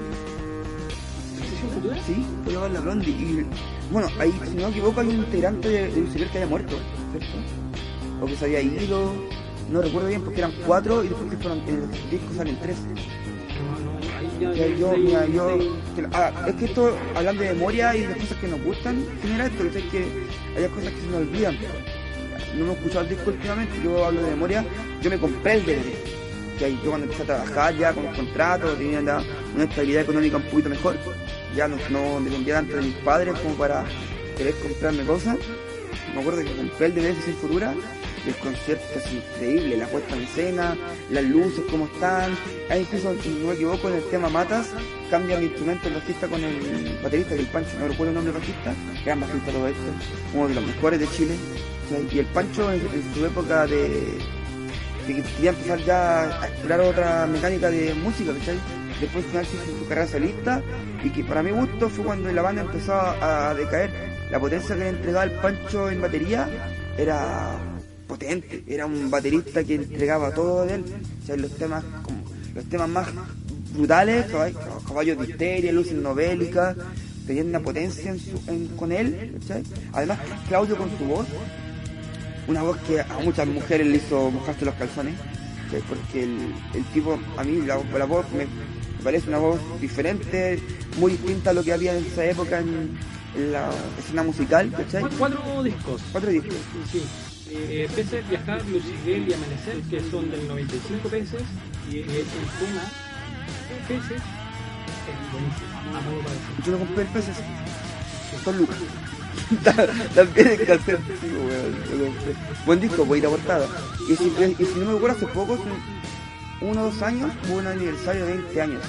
Sí, fue grabado en la Blondie. Y bueno, ahí, si no me equivoco, hay un integrante de, de Lucifer que haya muerto, ¿cierto? O que se había ido. No recuerdo bien porque eran cuatro y después que fueron en el disco salen tres. No, no, yo, mira, yo, que- ah, es que esto, hablando de memoria y de las cosas que nos gustan, genera esto, que es que hay cosas que se nos olvidan. No hemos escuchado el disco últimamente, yo hablo de memoria, yo me compré el DVD. Que ahí yo cuando empecé a trabajar ya con los contratos, tenía una estabilidad económica un poquito mejor, ya no, no dependía tanto de mis padres como para querer comprarme cosas. Me acuerdo que compré el DVD Sin Futura el concierto es increíble, la puesta en escena, las luces, cómo están. Ahí incluso, si no me equivoco, en el tema Matas, cambia el instrumento el bajista con el baterista, que el Pancho, no recuerdo el nombre del bajista, gran bajista todo esto, uno de los mejores de Chile. Y el Pancho en, su época de, de que quería empezar ya a explorar otra mecánica de música, ¿cachai? Después al final hizo su carrera solista y que para mi gusto fue cuando la banda empezó a, a decaer. La potencia que le entregaba el Pancho en batería era potente, era un baterista que entregaba todo de él, o sea, los temas como los temas más brutales, caball- caballos de histeria, luces novélicas, tenían una potencia en su- en- con él, ¿cachai? Además Claudio con su voz, una voz que a muchas mujeres le hizo mojarse los calzones, ¿cachai? porque el, el tipo, a mí la, la voz me, me parece una voz diferente, muy distinta a lo que había en esa época en, en la escena musical, ¿cachai? Cu- Cuatro discos. Cuatro discos. Sí. Eh, peces, Viajar, Lucibel y Amanecer, que son del 95 peces. Y el tema Peces es buenísimo. A modo para decir. Yo no compré el peces, son lucas. También en cassette, sí, weón. lo. Buen disco, voy a ir a portada. Y si, y si no me acuerdo, hace poco, hace uno o dos años, hubo un aniversario de 20 años.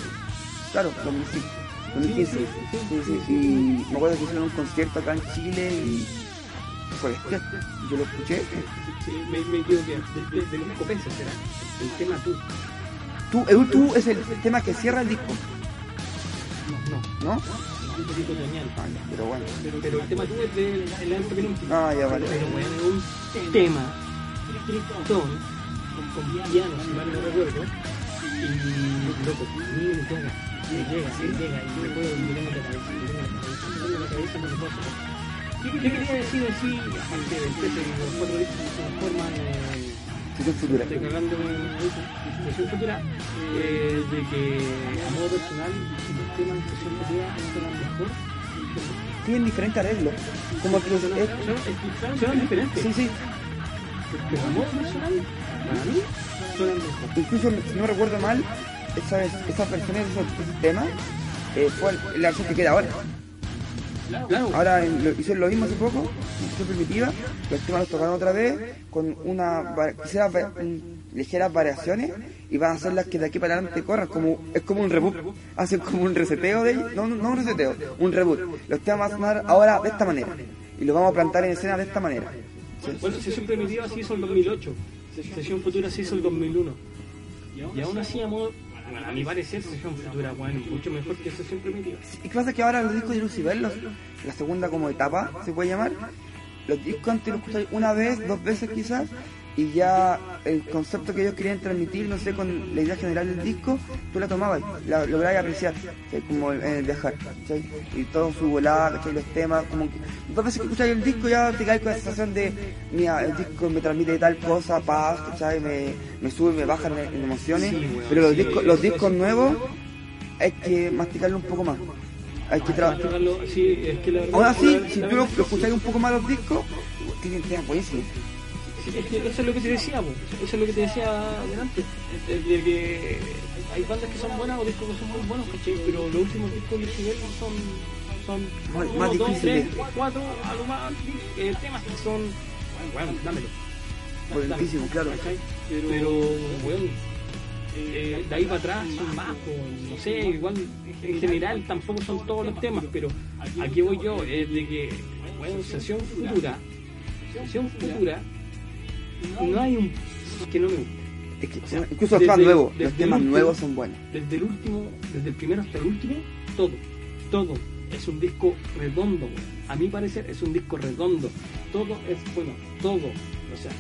Claro, 2005. 2015. Sí, sí, y me acuerdo que hicieron un concierto acá en Chile y fue este. Yo lo escuché. Sí, me, me equivoqué. De, de, de los Copenses será. El tema tú. Tú, el tú es el tema que cierra el disco, No, no. ¿no? Un poquito otoñal. Ah, ya, pero bueno. Pero, pero el tema tú es del el antepenúltimo. Ah, ya vale. Pero bueno, es un tema tristón con, con piano, si mal no recuerdo. Y loco, me llega, me llega, me llega, y me puedo me tengo la cabeza, me tengo la cabeza, me me puedo sacar. ¿Qué, qué quería decir así, aparte del peso y los cuatro discos se transforman en Sesión futura. estoy cagando en situación futura eh, de que a modo personal si los temas de situación futura suenan mejor Tienen diferentes arreglos. Como que es, suenan, es- suenan, suenan diferentes sí, sí. pero a modo personal para mí suenan mejor Incluso, si no recuerdo mal, esa, esas versiones de esos temas eh, fue la versión que queda ahora. Ahora en hicieron lo mismo hace poco, en versión primitiva, los temas los tocaron otra vez con una ligeras variaciones y van a ser las que de aquí para adelante corran como es como un reboot hacen como un reseteo de ellos no, no, un reseteo un reboot. Los temas van a sonar ahora de esta manera y los vamos a plantar en escena de esta manera. Bueno sesión primitiva se hizo el 2008 sesión futura se hizo el 2001 y aún así a modo bueno, a mi parecer sesión futura bueno mucho mejor que sesión primitiva Y qué pasa que ahora los discos de Lucifer, la segunda como etapa, se puede llamar, los discos antes los escucháis una vez, dos veces quizás, y ya el concepto que ellos querían transmitir, no sé, con la idea general del disco, tú la tomabas, la lograbas apreciar, como en el viajar, ¿cachai? y todo su volada, los temas, como que dos veces que escucháis el disco ya te caes con la sensación de, mira, el disco me transmite tal cosa, paz. Me, me sube, me baja en, en emociones, Sí, pero los sí, discos, los discos sí. nuevos hay que masticarlo un poco más. Hay que trabajar. Masticarlo, sí, si tú lo escucháis un poco más los discos, tienen temas buenísimos. Sí, es que eso es lo que te decía, po. eso es lo que te decía delante, de que hay bandas que son buenas o discos que son muy buenos, ¿cachai? Pero los últimos discos de Fidel son, son Más- uno, más dos, difíciles. tres, cuatro, a lo más, eh, temas que son, bueno, dámelo. Potentísimo, claro. ¿cachai? Pero, bueno, eh, de ahí para atrás son más, po, no sé, igual en general tampoco son todos los temas, pero aquí voy yo, es de que, bueno, sesión futura, sesión futura, no hay un que no me guste. Es que, O sea, incluso los temas nuevos, los temas último- nuevos son buenos. Desde el último, desde el primero hasta el último, todo, todo. Es un disco redondo, a mi parecer es un disco redondo. Todo es bueno, todo. O sea,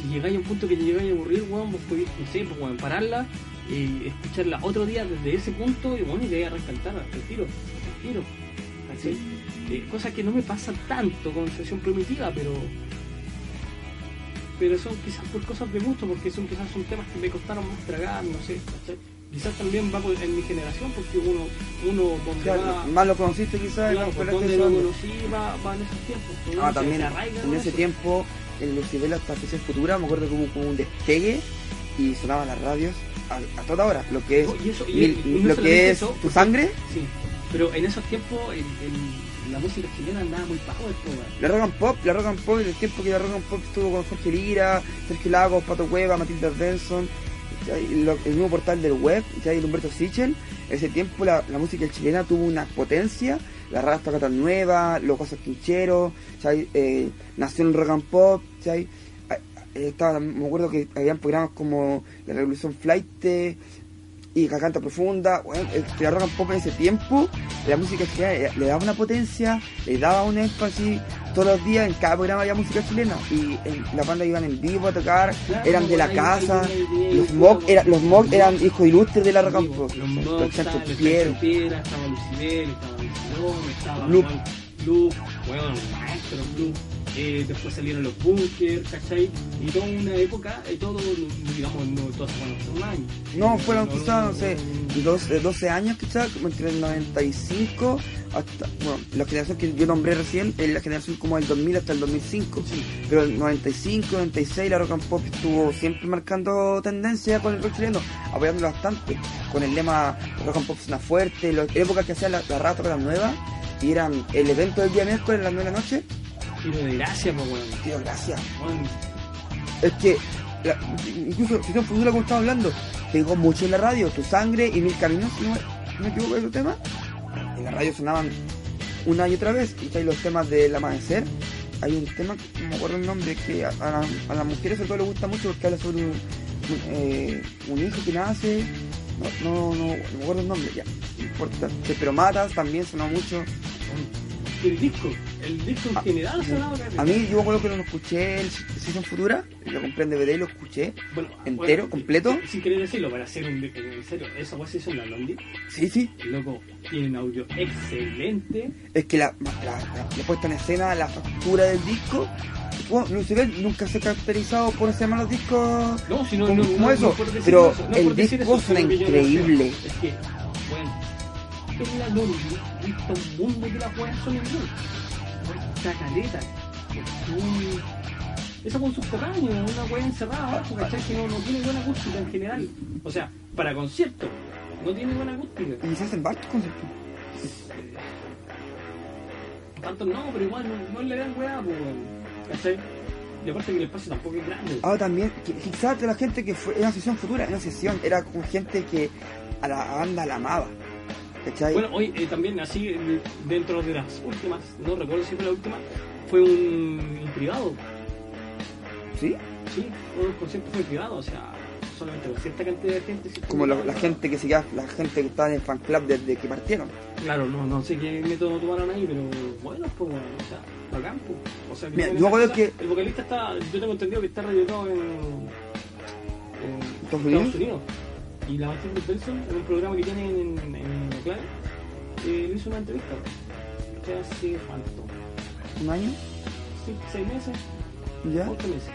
si llegáis a un punto que te llegáis a aburrir, weón, vos podéis, no sé, pues, weón, pararla y escucharla otro día desde ese punto y bueno, y te vais a rescatar al tiro, al tiro. ¿cachai? Eh, cosa que no me pasa tanto con sesión primitiva, pero pero son quizás por cosas de gusto, porque son quizás son temas que me costaron más tragar, no sé, ¿cachai? Quizás también va en mi generación, porque uno, uno donde Claro, va, más lo conociste quizás claro, donde lo conocí va, va en esos tiempos. pues, Ah, también en ese eso. tiempo, en Lucibel hasta Sesión Futura, me acuerdo hubo como un despegue y sonaban las radios a, a toda hora. Lo que es, No, y eso- y- mil- y no lo que es eso, tu sangre, Sí, pero en esos tiempos el- el- la música chilena andaba muy power, la rock and pop, la rock and pop, en el tiempo que la rock and pop estuvo con Jorge Lira, Sergio Lagos, Pato Cueva, Matilda Benson, el nuevo portal del web, ¿cachai? el Humberto Sichel, ese tiempo la, música chilena tuvo una potencia, la raras tocatas nuevas, los cosas quincheros. Eh, nació el rock and pop. Ah, eh, me acuerdo que habían programas como La Revolución Flight y Cacanta Profunda, bueno, el- rock and pop en ese tiempo, la música chilena le daba una potencia, le daba un énfasis, todos los días en cada programa había música chilena y las bandas iban en vivo a tocar, eran de la casa, los era, mock eran hijos ilustres de la rock and pop, Los estaba Piedra, Lucibel, estaba estaba Blue, weón, maestro Blue. Eh, después salieron los bunkers, ¿cachai? Y toda una época, y todo, digamos, no todos bueno, son años. no, fueron quizás, no sé, 12, 12 años quizás, como entre el 95 hasta, bueno, la generación que yo nombré recién, es la generación como del 2000 hasta el 2005, Sí. pero el 95, 96 la rock and pop estuvo siempre marcando tendencia con el rock chileno, apoyándolo bastante, con el lema rock and pop suena fuerte, la época que hacía la, la rata la nueva, Y eran el evento del día miércoles a las 9 de la noche. Tiro de gracia, pues, weón. Tío, gracias. Weón, Es que, la- incluso si futura como estamos hablando, pegó mucho en la radio, tu sangre y mil caminos, si no me, equivoco de esos temas. En la radio sonaban una y otra vez, y los temas del amanecer. Hay un tema, no me acuerdo el nombre, que a, a a las mujeres sobre todo les gusta mucho porque habla sobre un, un, eh, un hijo que nace. No, no, no, no me acuerdo el nombre, ya, no importa. Pero Matas también sonó mucho. El disco, el disco en Ah, general sonaba. A mí, yo me acuerdo que lo escuché el Season Futura, lo compré en DVD y lo escuché. Bueno, entero, bueno, completo. Si querés decirlo, para hacer un. En serio, esa weá sí son la Blondie. Sí, sí. El loco tiene un audio excelente. Es que la, la, la- la puesta en escena, la factura del disco. Bueno, Lucifer nunca se ha caracterizado por hacer malos discos No, si no, como, no, como no, eso, pero eso, el disco suena increíble. Es que, bueno, la visto un mundo que las weas son en vivo. Esta caleta. Un- Esa con subterráneo, una wea encerrada abajo, ¿cachai? Que no, no tiene buena acústica en general. O sea, para conciertos, no tiene buena acústica. Y se hacen varios conciertos. Tanto no, pero igual no, no es la gran pues. ¿Cachai? Y aparte que el espacio tampoco es grande. Ahora también, qui- quizás de la gente que fue, era una sesión futura, era una sesión, era con gente que a la banda la amaba. ¿Cachai? Bueno, hoy eh, también así, dentro de las últimas, no recuerdo si fue la última, fue un, un privado. ¿Sí? Sí, los conciertos fue privado, o sea, solamente con cierta cantidad de gente. Como la, gente que seguía, la gente que estaba en el fan club desde que partieron. Claro, no, no sé qué método tomaron ahí, pero bueno, pues bueno, o sea, bacán, pues. O sea, Mira, yo que- El vocalista está, yo tengo entendido que está radicado en, en ¿Estados Unidos? Unidos. Y la Martín Benson, en un programa que tiene en, en, en la clave, eh, le hizo una entrevista. Hace cuánto? ¿Un año? Sí, seis meses, ¿Ya? ocho meses.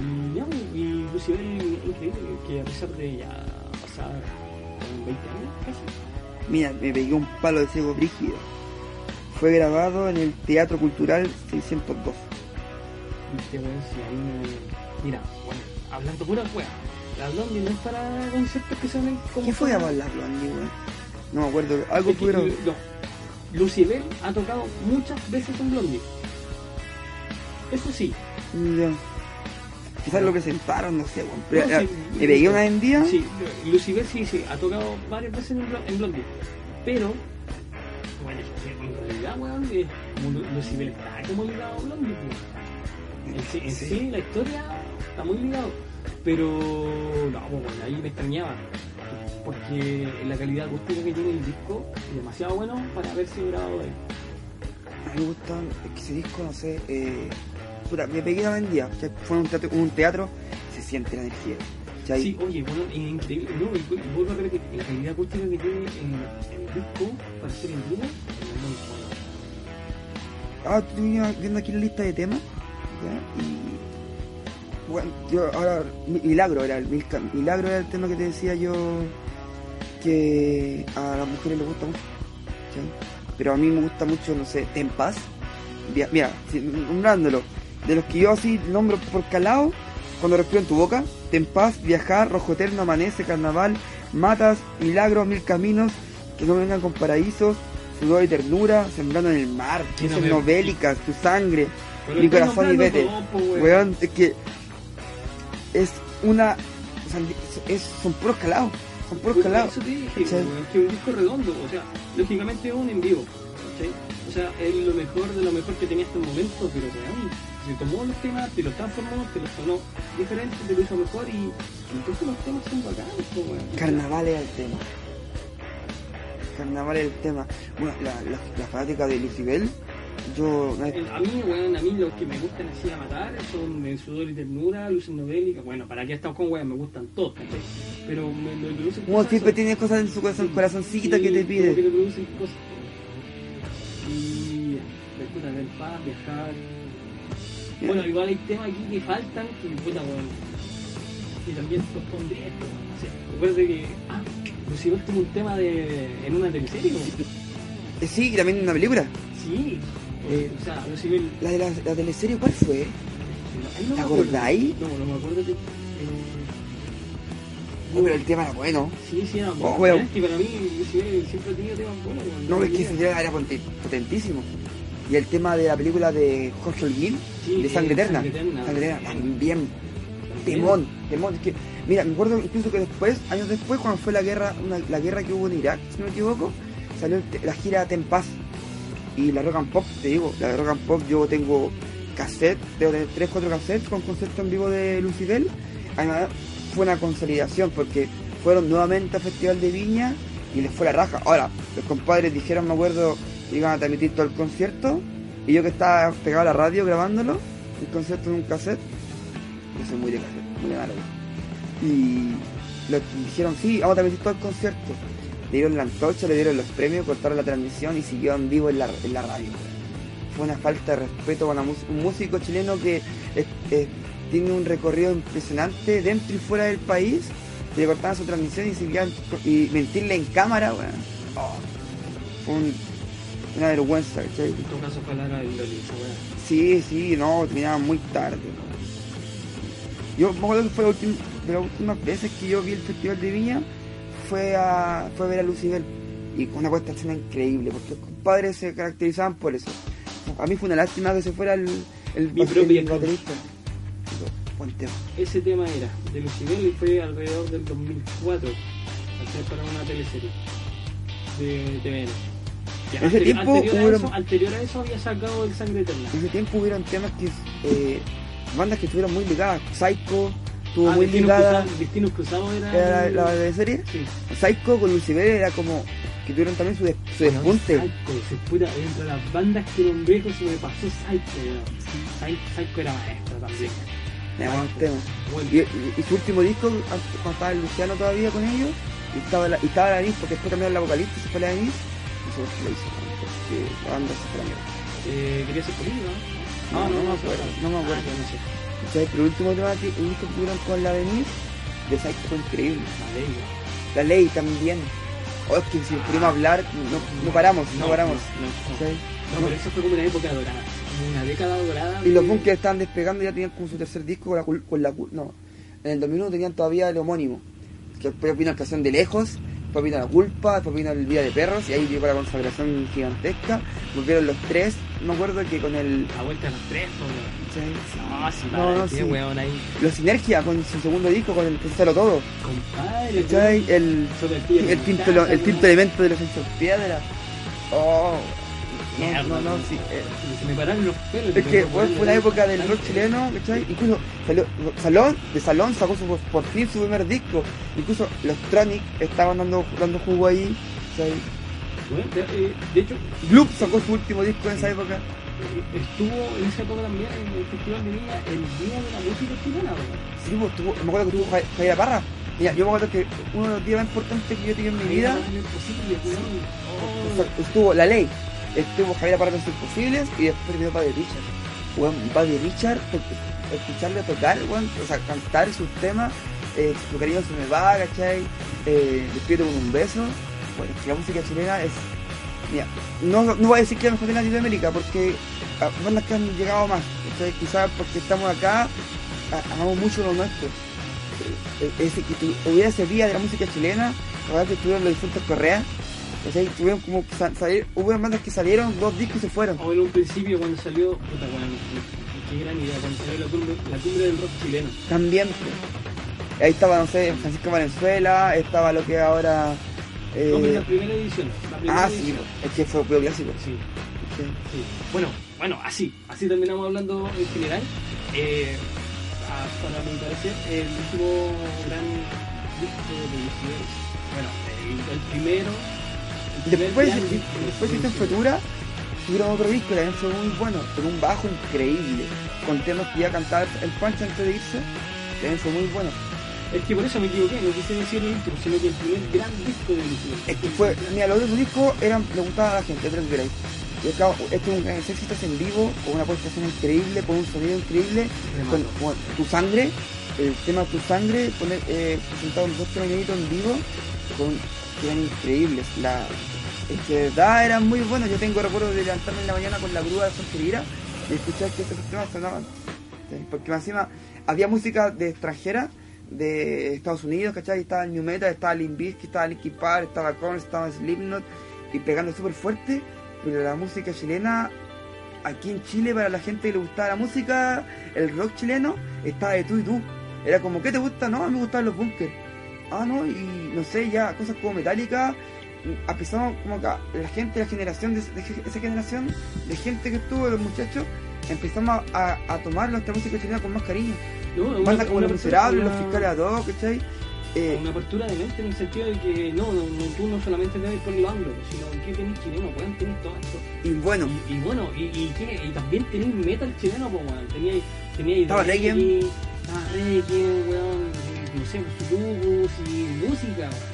Y ya, y Lucibel, increíble que a pesar de ya pasar con 20 años casi, Mira, me pegué un palo de ciego brígido. Fue grabado en el Teatro Cultural 602. viste, weón, si a mí me- Mira, bueno, hablando pura wea, la Blondie no es para conciertos que son como. ¿Qué fue a bailar Blondie, weón? No me acuerdo. Algo Es que. No, Lucibel ha tocado muchas veces en Blondie. Eso sí. Ya. Quizás lo presentaron, no sé, weón. Pero, No, sí, pegué una en día. Sí, Lucibel sí, sí, ha tocado varias veces en, Blo- en Blondie. Pero, bueno, en realidad, weón, Lucibel está como ligado a Blondie. pues. En sí, en Sí. sí, la historia está muy ligado. Pero, no, pues, bueno, ahí me extrañaba. Porque la calidad acústica que tiene el disco es demasiado bueno para haberse grabado ahí. A mí me gusta, es que ese disco, no sé, eh, puta, me pegué una en día, que fue un teatro, un teatro, se siente la energía. ¿cachai? Sí, oye, bueno, es increíble. No, y, vuelvo a repetir, la calidad acústica que tiene en el disco para ser en vivo es muy buena. Ah, estoy viendo aquí la lista de temas, ¿ya? y bueno, yo ahora, Mi- Milagro era el Milagro era el tema que te decía yo que a las mujeres les gusta mucho, pero a mí me gusta mucho, no sé, Ten Paz, mira, nombrándolo, de los que yo así nombro por calado, cuando respiro en tu boca, Ten Paz, Viajar, Rojo Eterno, Amanece, Carnaval, Matas, Milagro, Mil Caminos, que no vengan con paraísos, Sudor y Ternura, Sembrando en el Mar, Sí, no novélicas, Tu Sangre, Mi Corazón y Vete. Weón, es que es una... o sea, es- son puros calados, son puros Pues, calados. Eso te dije, ¿cachai? weón, que es un disco redondo, o sea, lógicamente es un en vivo, ¿cachai? O sea, es lo mejor de lo mejor que tenía hasta el momento, pero weón, se tomó los temas, te los transformó, te los sonó diferente, te lo hizo mejor y entonces los temas son bacanos, po, weón. Carnaval es el tema. Carnaval es el tema. Bueno, la, la, la fanática de Lucibel, yo... El- A mí, weón, a mí los que me gustan así a matar son en sudor y ternura, luces novélicas, bueno, para qué estamos con weón, me gustan todos, ¿cachai? Pero me, me producen cosas siempre son- tiene cosas en su corazón, Sí, corazoncita sí, que te como que pide. le producen cosas. Y puta, ver paz, viajar. Bueno, igual hay temas aquí que faltan, que puta, bueno, y también los pondría esto. O sea, recuerde que, ah, Lucibel tuvo un tema de, en una teleserie. Eh, sí, y también en una película. Sí, Eh, o sea, Lucibel, La de la, la teleserie, ¿cuál fue? no ¿Te me acuerdo. acordáis? No, no me acuerdo que... Eh, Oh, pero el tema era bueno. Sí, sí, era Oh, bueno. bueno. Es que para mí, siempre ha tenido temas buenos. No, es que ese tema era poten- potentísimo. Y el tema de la película de Jorge Holguín, Sí, de Sangre Eterna. Sangre Eterna. Sangre Eterna, también. Temón, temón. Es que, mira, me acuerdo incluso que después, años después, cuando fue la guerra, una- la guerra que hubo en Irak, si no me equivoco, salió la gira Tempaz. Y la Rock and Pop, te digo, la Rock and Pop yo tengo cassette, tengo 3, 4 cassettes con concierto en vivo de Lucibel. Además, fue una consolidación porque fueron nuevamente al Festival de Viña y les fue la raja. Ahora, los compadres dijeron, me acuerdo, iban a transmitir todo el concierto y yo que estaba pegado a la radio grabándolo, el concierto en un cassette, yo soy muy de cassette, muy de análogo. Y lo dijeron, sí, vamos a transmitir todo el concierto. Le dieron la antorcha, le dieron los premios, cortaron la transmisión y siguió en vivo en la, en la radio. Fue una falta de respeto mus- un músico chileno que tiene un recorrido impresionante dentro y fuera del país. Le cortaban su transmisión y seguían y mentirle en cámara, weón. Oh, fue un- una vergüenza, ¿cachai? En todo caso fue la hora del. Sí, sí, no, terminaba muy tarde. Yo me acuerdo que fue la ultim- de las últimas veces que yo vi el Festival de Viña, fue a, fue a ver a Lucibel. Y una puesta en escena increíble, porque los compadres se caracterizaban por eso. A mí fue una lástima que se fuera el, el, Mi el propia baterista. Buen tema. Ese tema era de Lucibel y fue alrededor del 2004, hacer para una teleserie de TVN. Ese tiempo anterior, a hubo- eso, anterior a eso había sacado el Sangre Eterna. En ese tiempo hubieron temas que. eh, bandas que estuvieron muy ligadas. Psycho estuvo Ah, muy Destinos ligada. Destinos Cruzados era. Era la, el- la de serie. Sí. Psycho con Lucibel era como. que tuvieron también su, des- su Bueno, despunte. Psycho, se puta, entre las bandas que nombré, se me pasó Psycho. Psycho, Psycho era maestro también. Me tema. Bueno, Y, y- y su último disco, antes, cuando estaba el Luciano todavía con ellos, y estaba la, y estaba la Denise, porque después cambiaron la vocalista y se fue la Denise, y se lo hizo, porque la banda se fue a la mierda. eh, quería ser conmigo, ¿no? No, no me acuerdo, no me acuerdo. Ah, no sé. ¿Sabes? Pero el último tema que que tuvieron con la Denise, de Psycho fue increíble. La ley. La ley también. Oh, es que si queremos hablar, no, no paramos, no, paramos. No, pero eso fue como una época dorada, una década dorada. Y los bunkers estaban despegando y ya tenían como su tercer disco con la, con la no. En el 2001 tenían todavía el homónimo. Que después vino canción de lejos, después vino la culpa, después vino el día de perros y ahí llegó la consagración gigantesca. Volvieron los tres, me acuerdo que con el. La vuelta a los tres, weón. ¿cachai? No, sí, No, sí. weón ahí. Los Sinergia con su segundo disco, con el Pensalo Todo. Compadre, ¿cachai? El, el de el, quinto, el quinto elemento de los piedra. Oh, no, no, no, sí. eh, Se me pararon los pelos. Es que fue una la- época del rock chileno, ¿cachai? Incluso salió, Salón, de Salón sacó su, por fin su primer disco. Incluso los Tronic estaban dando, dando jugo ahí. ¿cachai? Bueno, de, eh, de hecho, Gloop sacó su último disco en esa época. eh, estuvo en esa época también en el Festival de Viña el Día de la Música Chilena, weón. Sí, pues, tuvo- me acuerdo que tuvo Ja- Javier Parra. Mira, yo me acuerdo que uno de los días más importantes que yo tenía en mi vida imposible, estuvo La Ley. Javier Parra con sus imposibles y después vino Buddy Richard. Weón, Buddy Richard, escucharle tocar, weón, o sea, cantar sus temas, eh, tu cariño se me va, ¿cachai? Eh, despierto con un beso. Bueno, la música chilena es. Mira, no, no voy a decir que la mejor de Latinoamérica porque ah, bandas que han llegado más, ¿cachai? Quizás porque estamos acá, a- amamos mucho lo nuestro. Eh, eh, ese que tu- hubiera ese día de la música chilena, verdad que estuvieron los difuntos Correa, ¿cachai? Tuvieron como que salir, hubo bandas que salieron, dos discos y se fueron. O en un principio cuando salió, puta, weón, qué gran idea, cuando salió la cumbre, la cumbre del rock chileno. También. pues. Ahí estaba, no sé, Francisco Valenzuela, estaba lo que ahora. eh, No, pero la primera edición. La primera ah, sí, edición. es que fue puro clásico. Sí, Sí. sí. Bueno, bueno, así, así terminamos hablando en general. Eh, a- para mi parecer, el último gran disco de bueno, el, el primero. Después, después de. Futura, tuvieron otro disco que también fue muy bueno, con un bajo increíble, con temas que iba a cantar el Pancho antes de irse, también fue muy bueno. Es que por eso me equivoqué, no quise decir el último, sino que el primer gran disco de Lucifer. Es que fue, mira, los otros discos eran, le gustaba a la gente, Tres Grey. Y acá, este es un gran éxitos en vivo, con una presentación increíble, con un sonido increíble, con, con tu sangre, el tema Tu sangre, poner, eh, presentado en dos tremenitos en vivo, con, que eran increíbles. La, es que verdad eran muy buenos. Yo tengo recuerdo de levantarme en la mañana con la grúa de Santería y escuchar que estos temas sonaban. Porque encima había música de extranjera, de Estados Unidos, ¿cachai? Estaba New Metal, estaba Limp Bizkit, estaba Linkin Park, estaba Korn, estaba Slipknot y pegando súper fuerte, pero la música chilena aquí en Chile para la gente que le gustaba la música, el rock chileno, estaba de tú y tú. Era como, ¿qué te gusta? No, me gustaban los bunkers. Ah, no, y no sé, ya cosas como metálica. Empezamos como que la gente, la generación de, de esa generación de gente que estuvo, los muchachos, empezamos a, a tomar nuestra música chilena con más cariño. No, una- como Los Miserables, Los Fiscales a Dos, ¿cachai? Eh, Una apertura de mente en el sentido de que no, no, no, tú no solamente debes por lo anglo, sino que tenés chileno, weón, tenés todo esto. y bueno, Y, y bueno, y, y, ¿qué? y también tenéis metal chileno, pues weón, teníais, teníais Estaba reggae. estaba reggae, weón, no sé, sucubus y música, weón.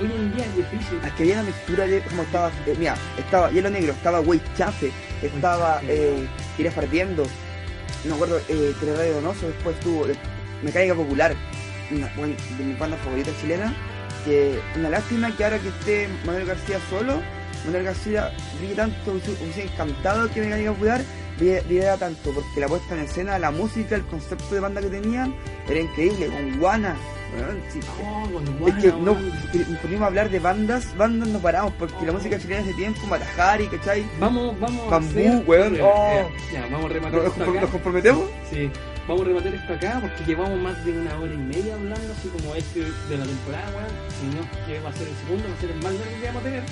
Hoy en día es difícil. es que había una mixtura de como estaba, eh, mira, estaba Hielo Negro, estaba Wey Chafe, estaba eh, Tira Fardiendo, no me acuerdo, eh, Teleradio Donoso, después estuvo eh, Mecánica Popular, una bueno, de mis bandas favoritas chilenas, que una lástima que ahora que esté Manuel García solo, Manuel García brilla tanto, hubiese encantado que Mecánica Popular brillara tanto, porque la puesta en escena, la música, el concepto de banda que tenían, era increíble, con Guana, sí, Oh, es que no weón. podríamos hablar de bandas, bandas no paramos, porque la música chilena de ese tiempo, Matajari, ¿cachai? Vamos, vamos Bambú, weón, Ya, oh. ya, vamos a ¿Nos, rematar nos comprometemos? Sí, vamos a rematar esto acá porque llevamos más de una hora y media hablando así como este de la temporada, weón. Si no, que va a ser el segundo, va a ser el más largo que vamos a tener.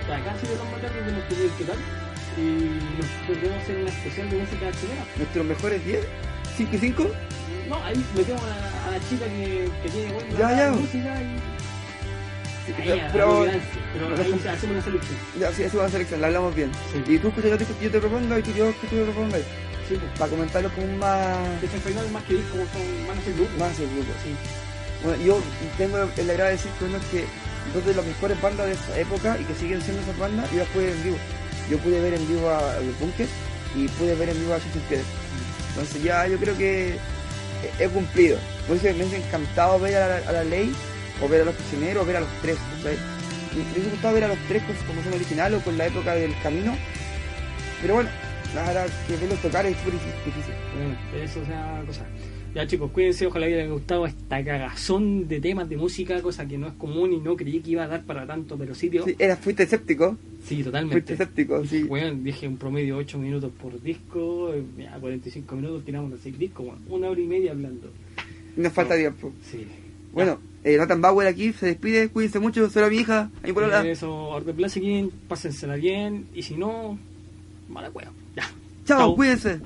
Está casi de los largos de los que que tal. Y nos podemos hacer una especial de música chilena. Nuestros mejores 10, 5 y 5. No, ahí metemos a la, a la chica que, que tiene buen Ya, ya. música y. Ahí, Pero, ahí hacemos una selección. ya, sí, eso va a selección, la hablamos bien. Sí. Y tú escuchas te, yo te propongo y tú yo que tú te propongas. Sí, pues. Para comentarlo como un más. De final más que como son, van a ser grupos. Más el grupo. Sí. Bueno, yo tengo el agrado de decir que uno es que dos de las mejores bandas de esa época y que siguen siendo esas bandas, yo las en vivo. Yo pude ver en vivo a, a los Bunkers y pude ver en vivo a Chester Pérez. Entonces ya yo creo que he- cumplido. Me hubiese, me hubiese encantado ver a la, ley, o ver a los prisioneros, o ver a los tres. Me hubiese gustado ver a los tres con su formación original o con la época del camino. Pero bueno, verdad que verlos tocar es súper difícil. Bueno, eso es una cosa. Ya chicos, cuídense, ojalá les haya gustado esta cagazón de temas de música, cosa que no es común y no creí que iba a dar para tanto, pero sí, tío. Sí, era, fuiste escéptico, Sí, fuiste totalmente. escéptico, sí. Bueno, dije un promedio de 8 minutos por disco, eh, ya 45 minutos tiramos los 6 discos, bueno, una hora y media hablando. Nos falta tiempo. Sí. Bueno, eh, Nathan Bauer aquí se despide, cuídense mucho, será mi hija, ahí por Ya. la. Eso, Orden Plaza, pásensela bien, y si no, mala cueva. Ya. Chao, Chao. cuídense.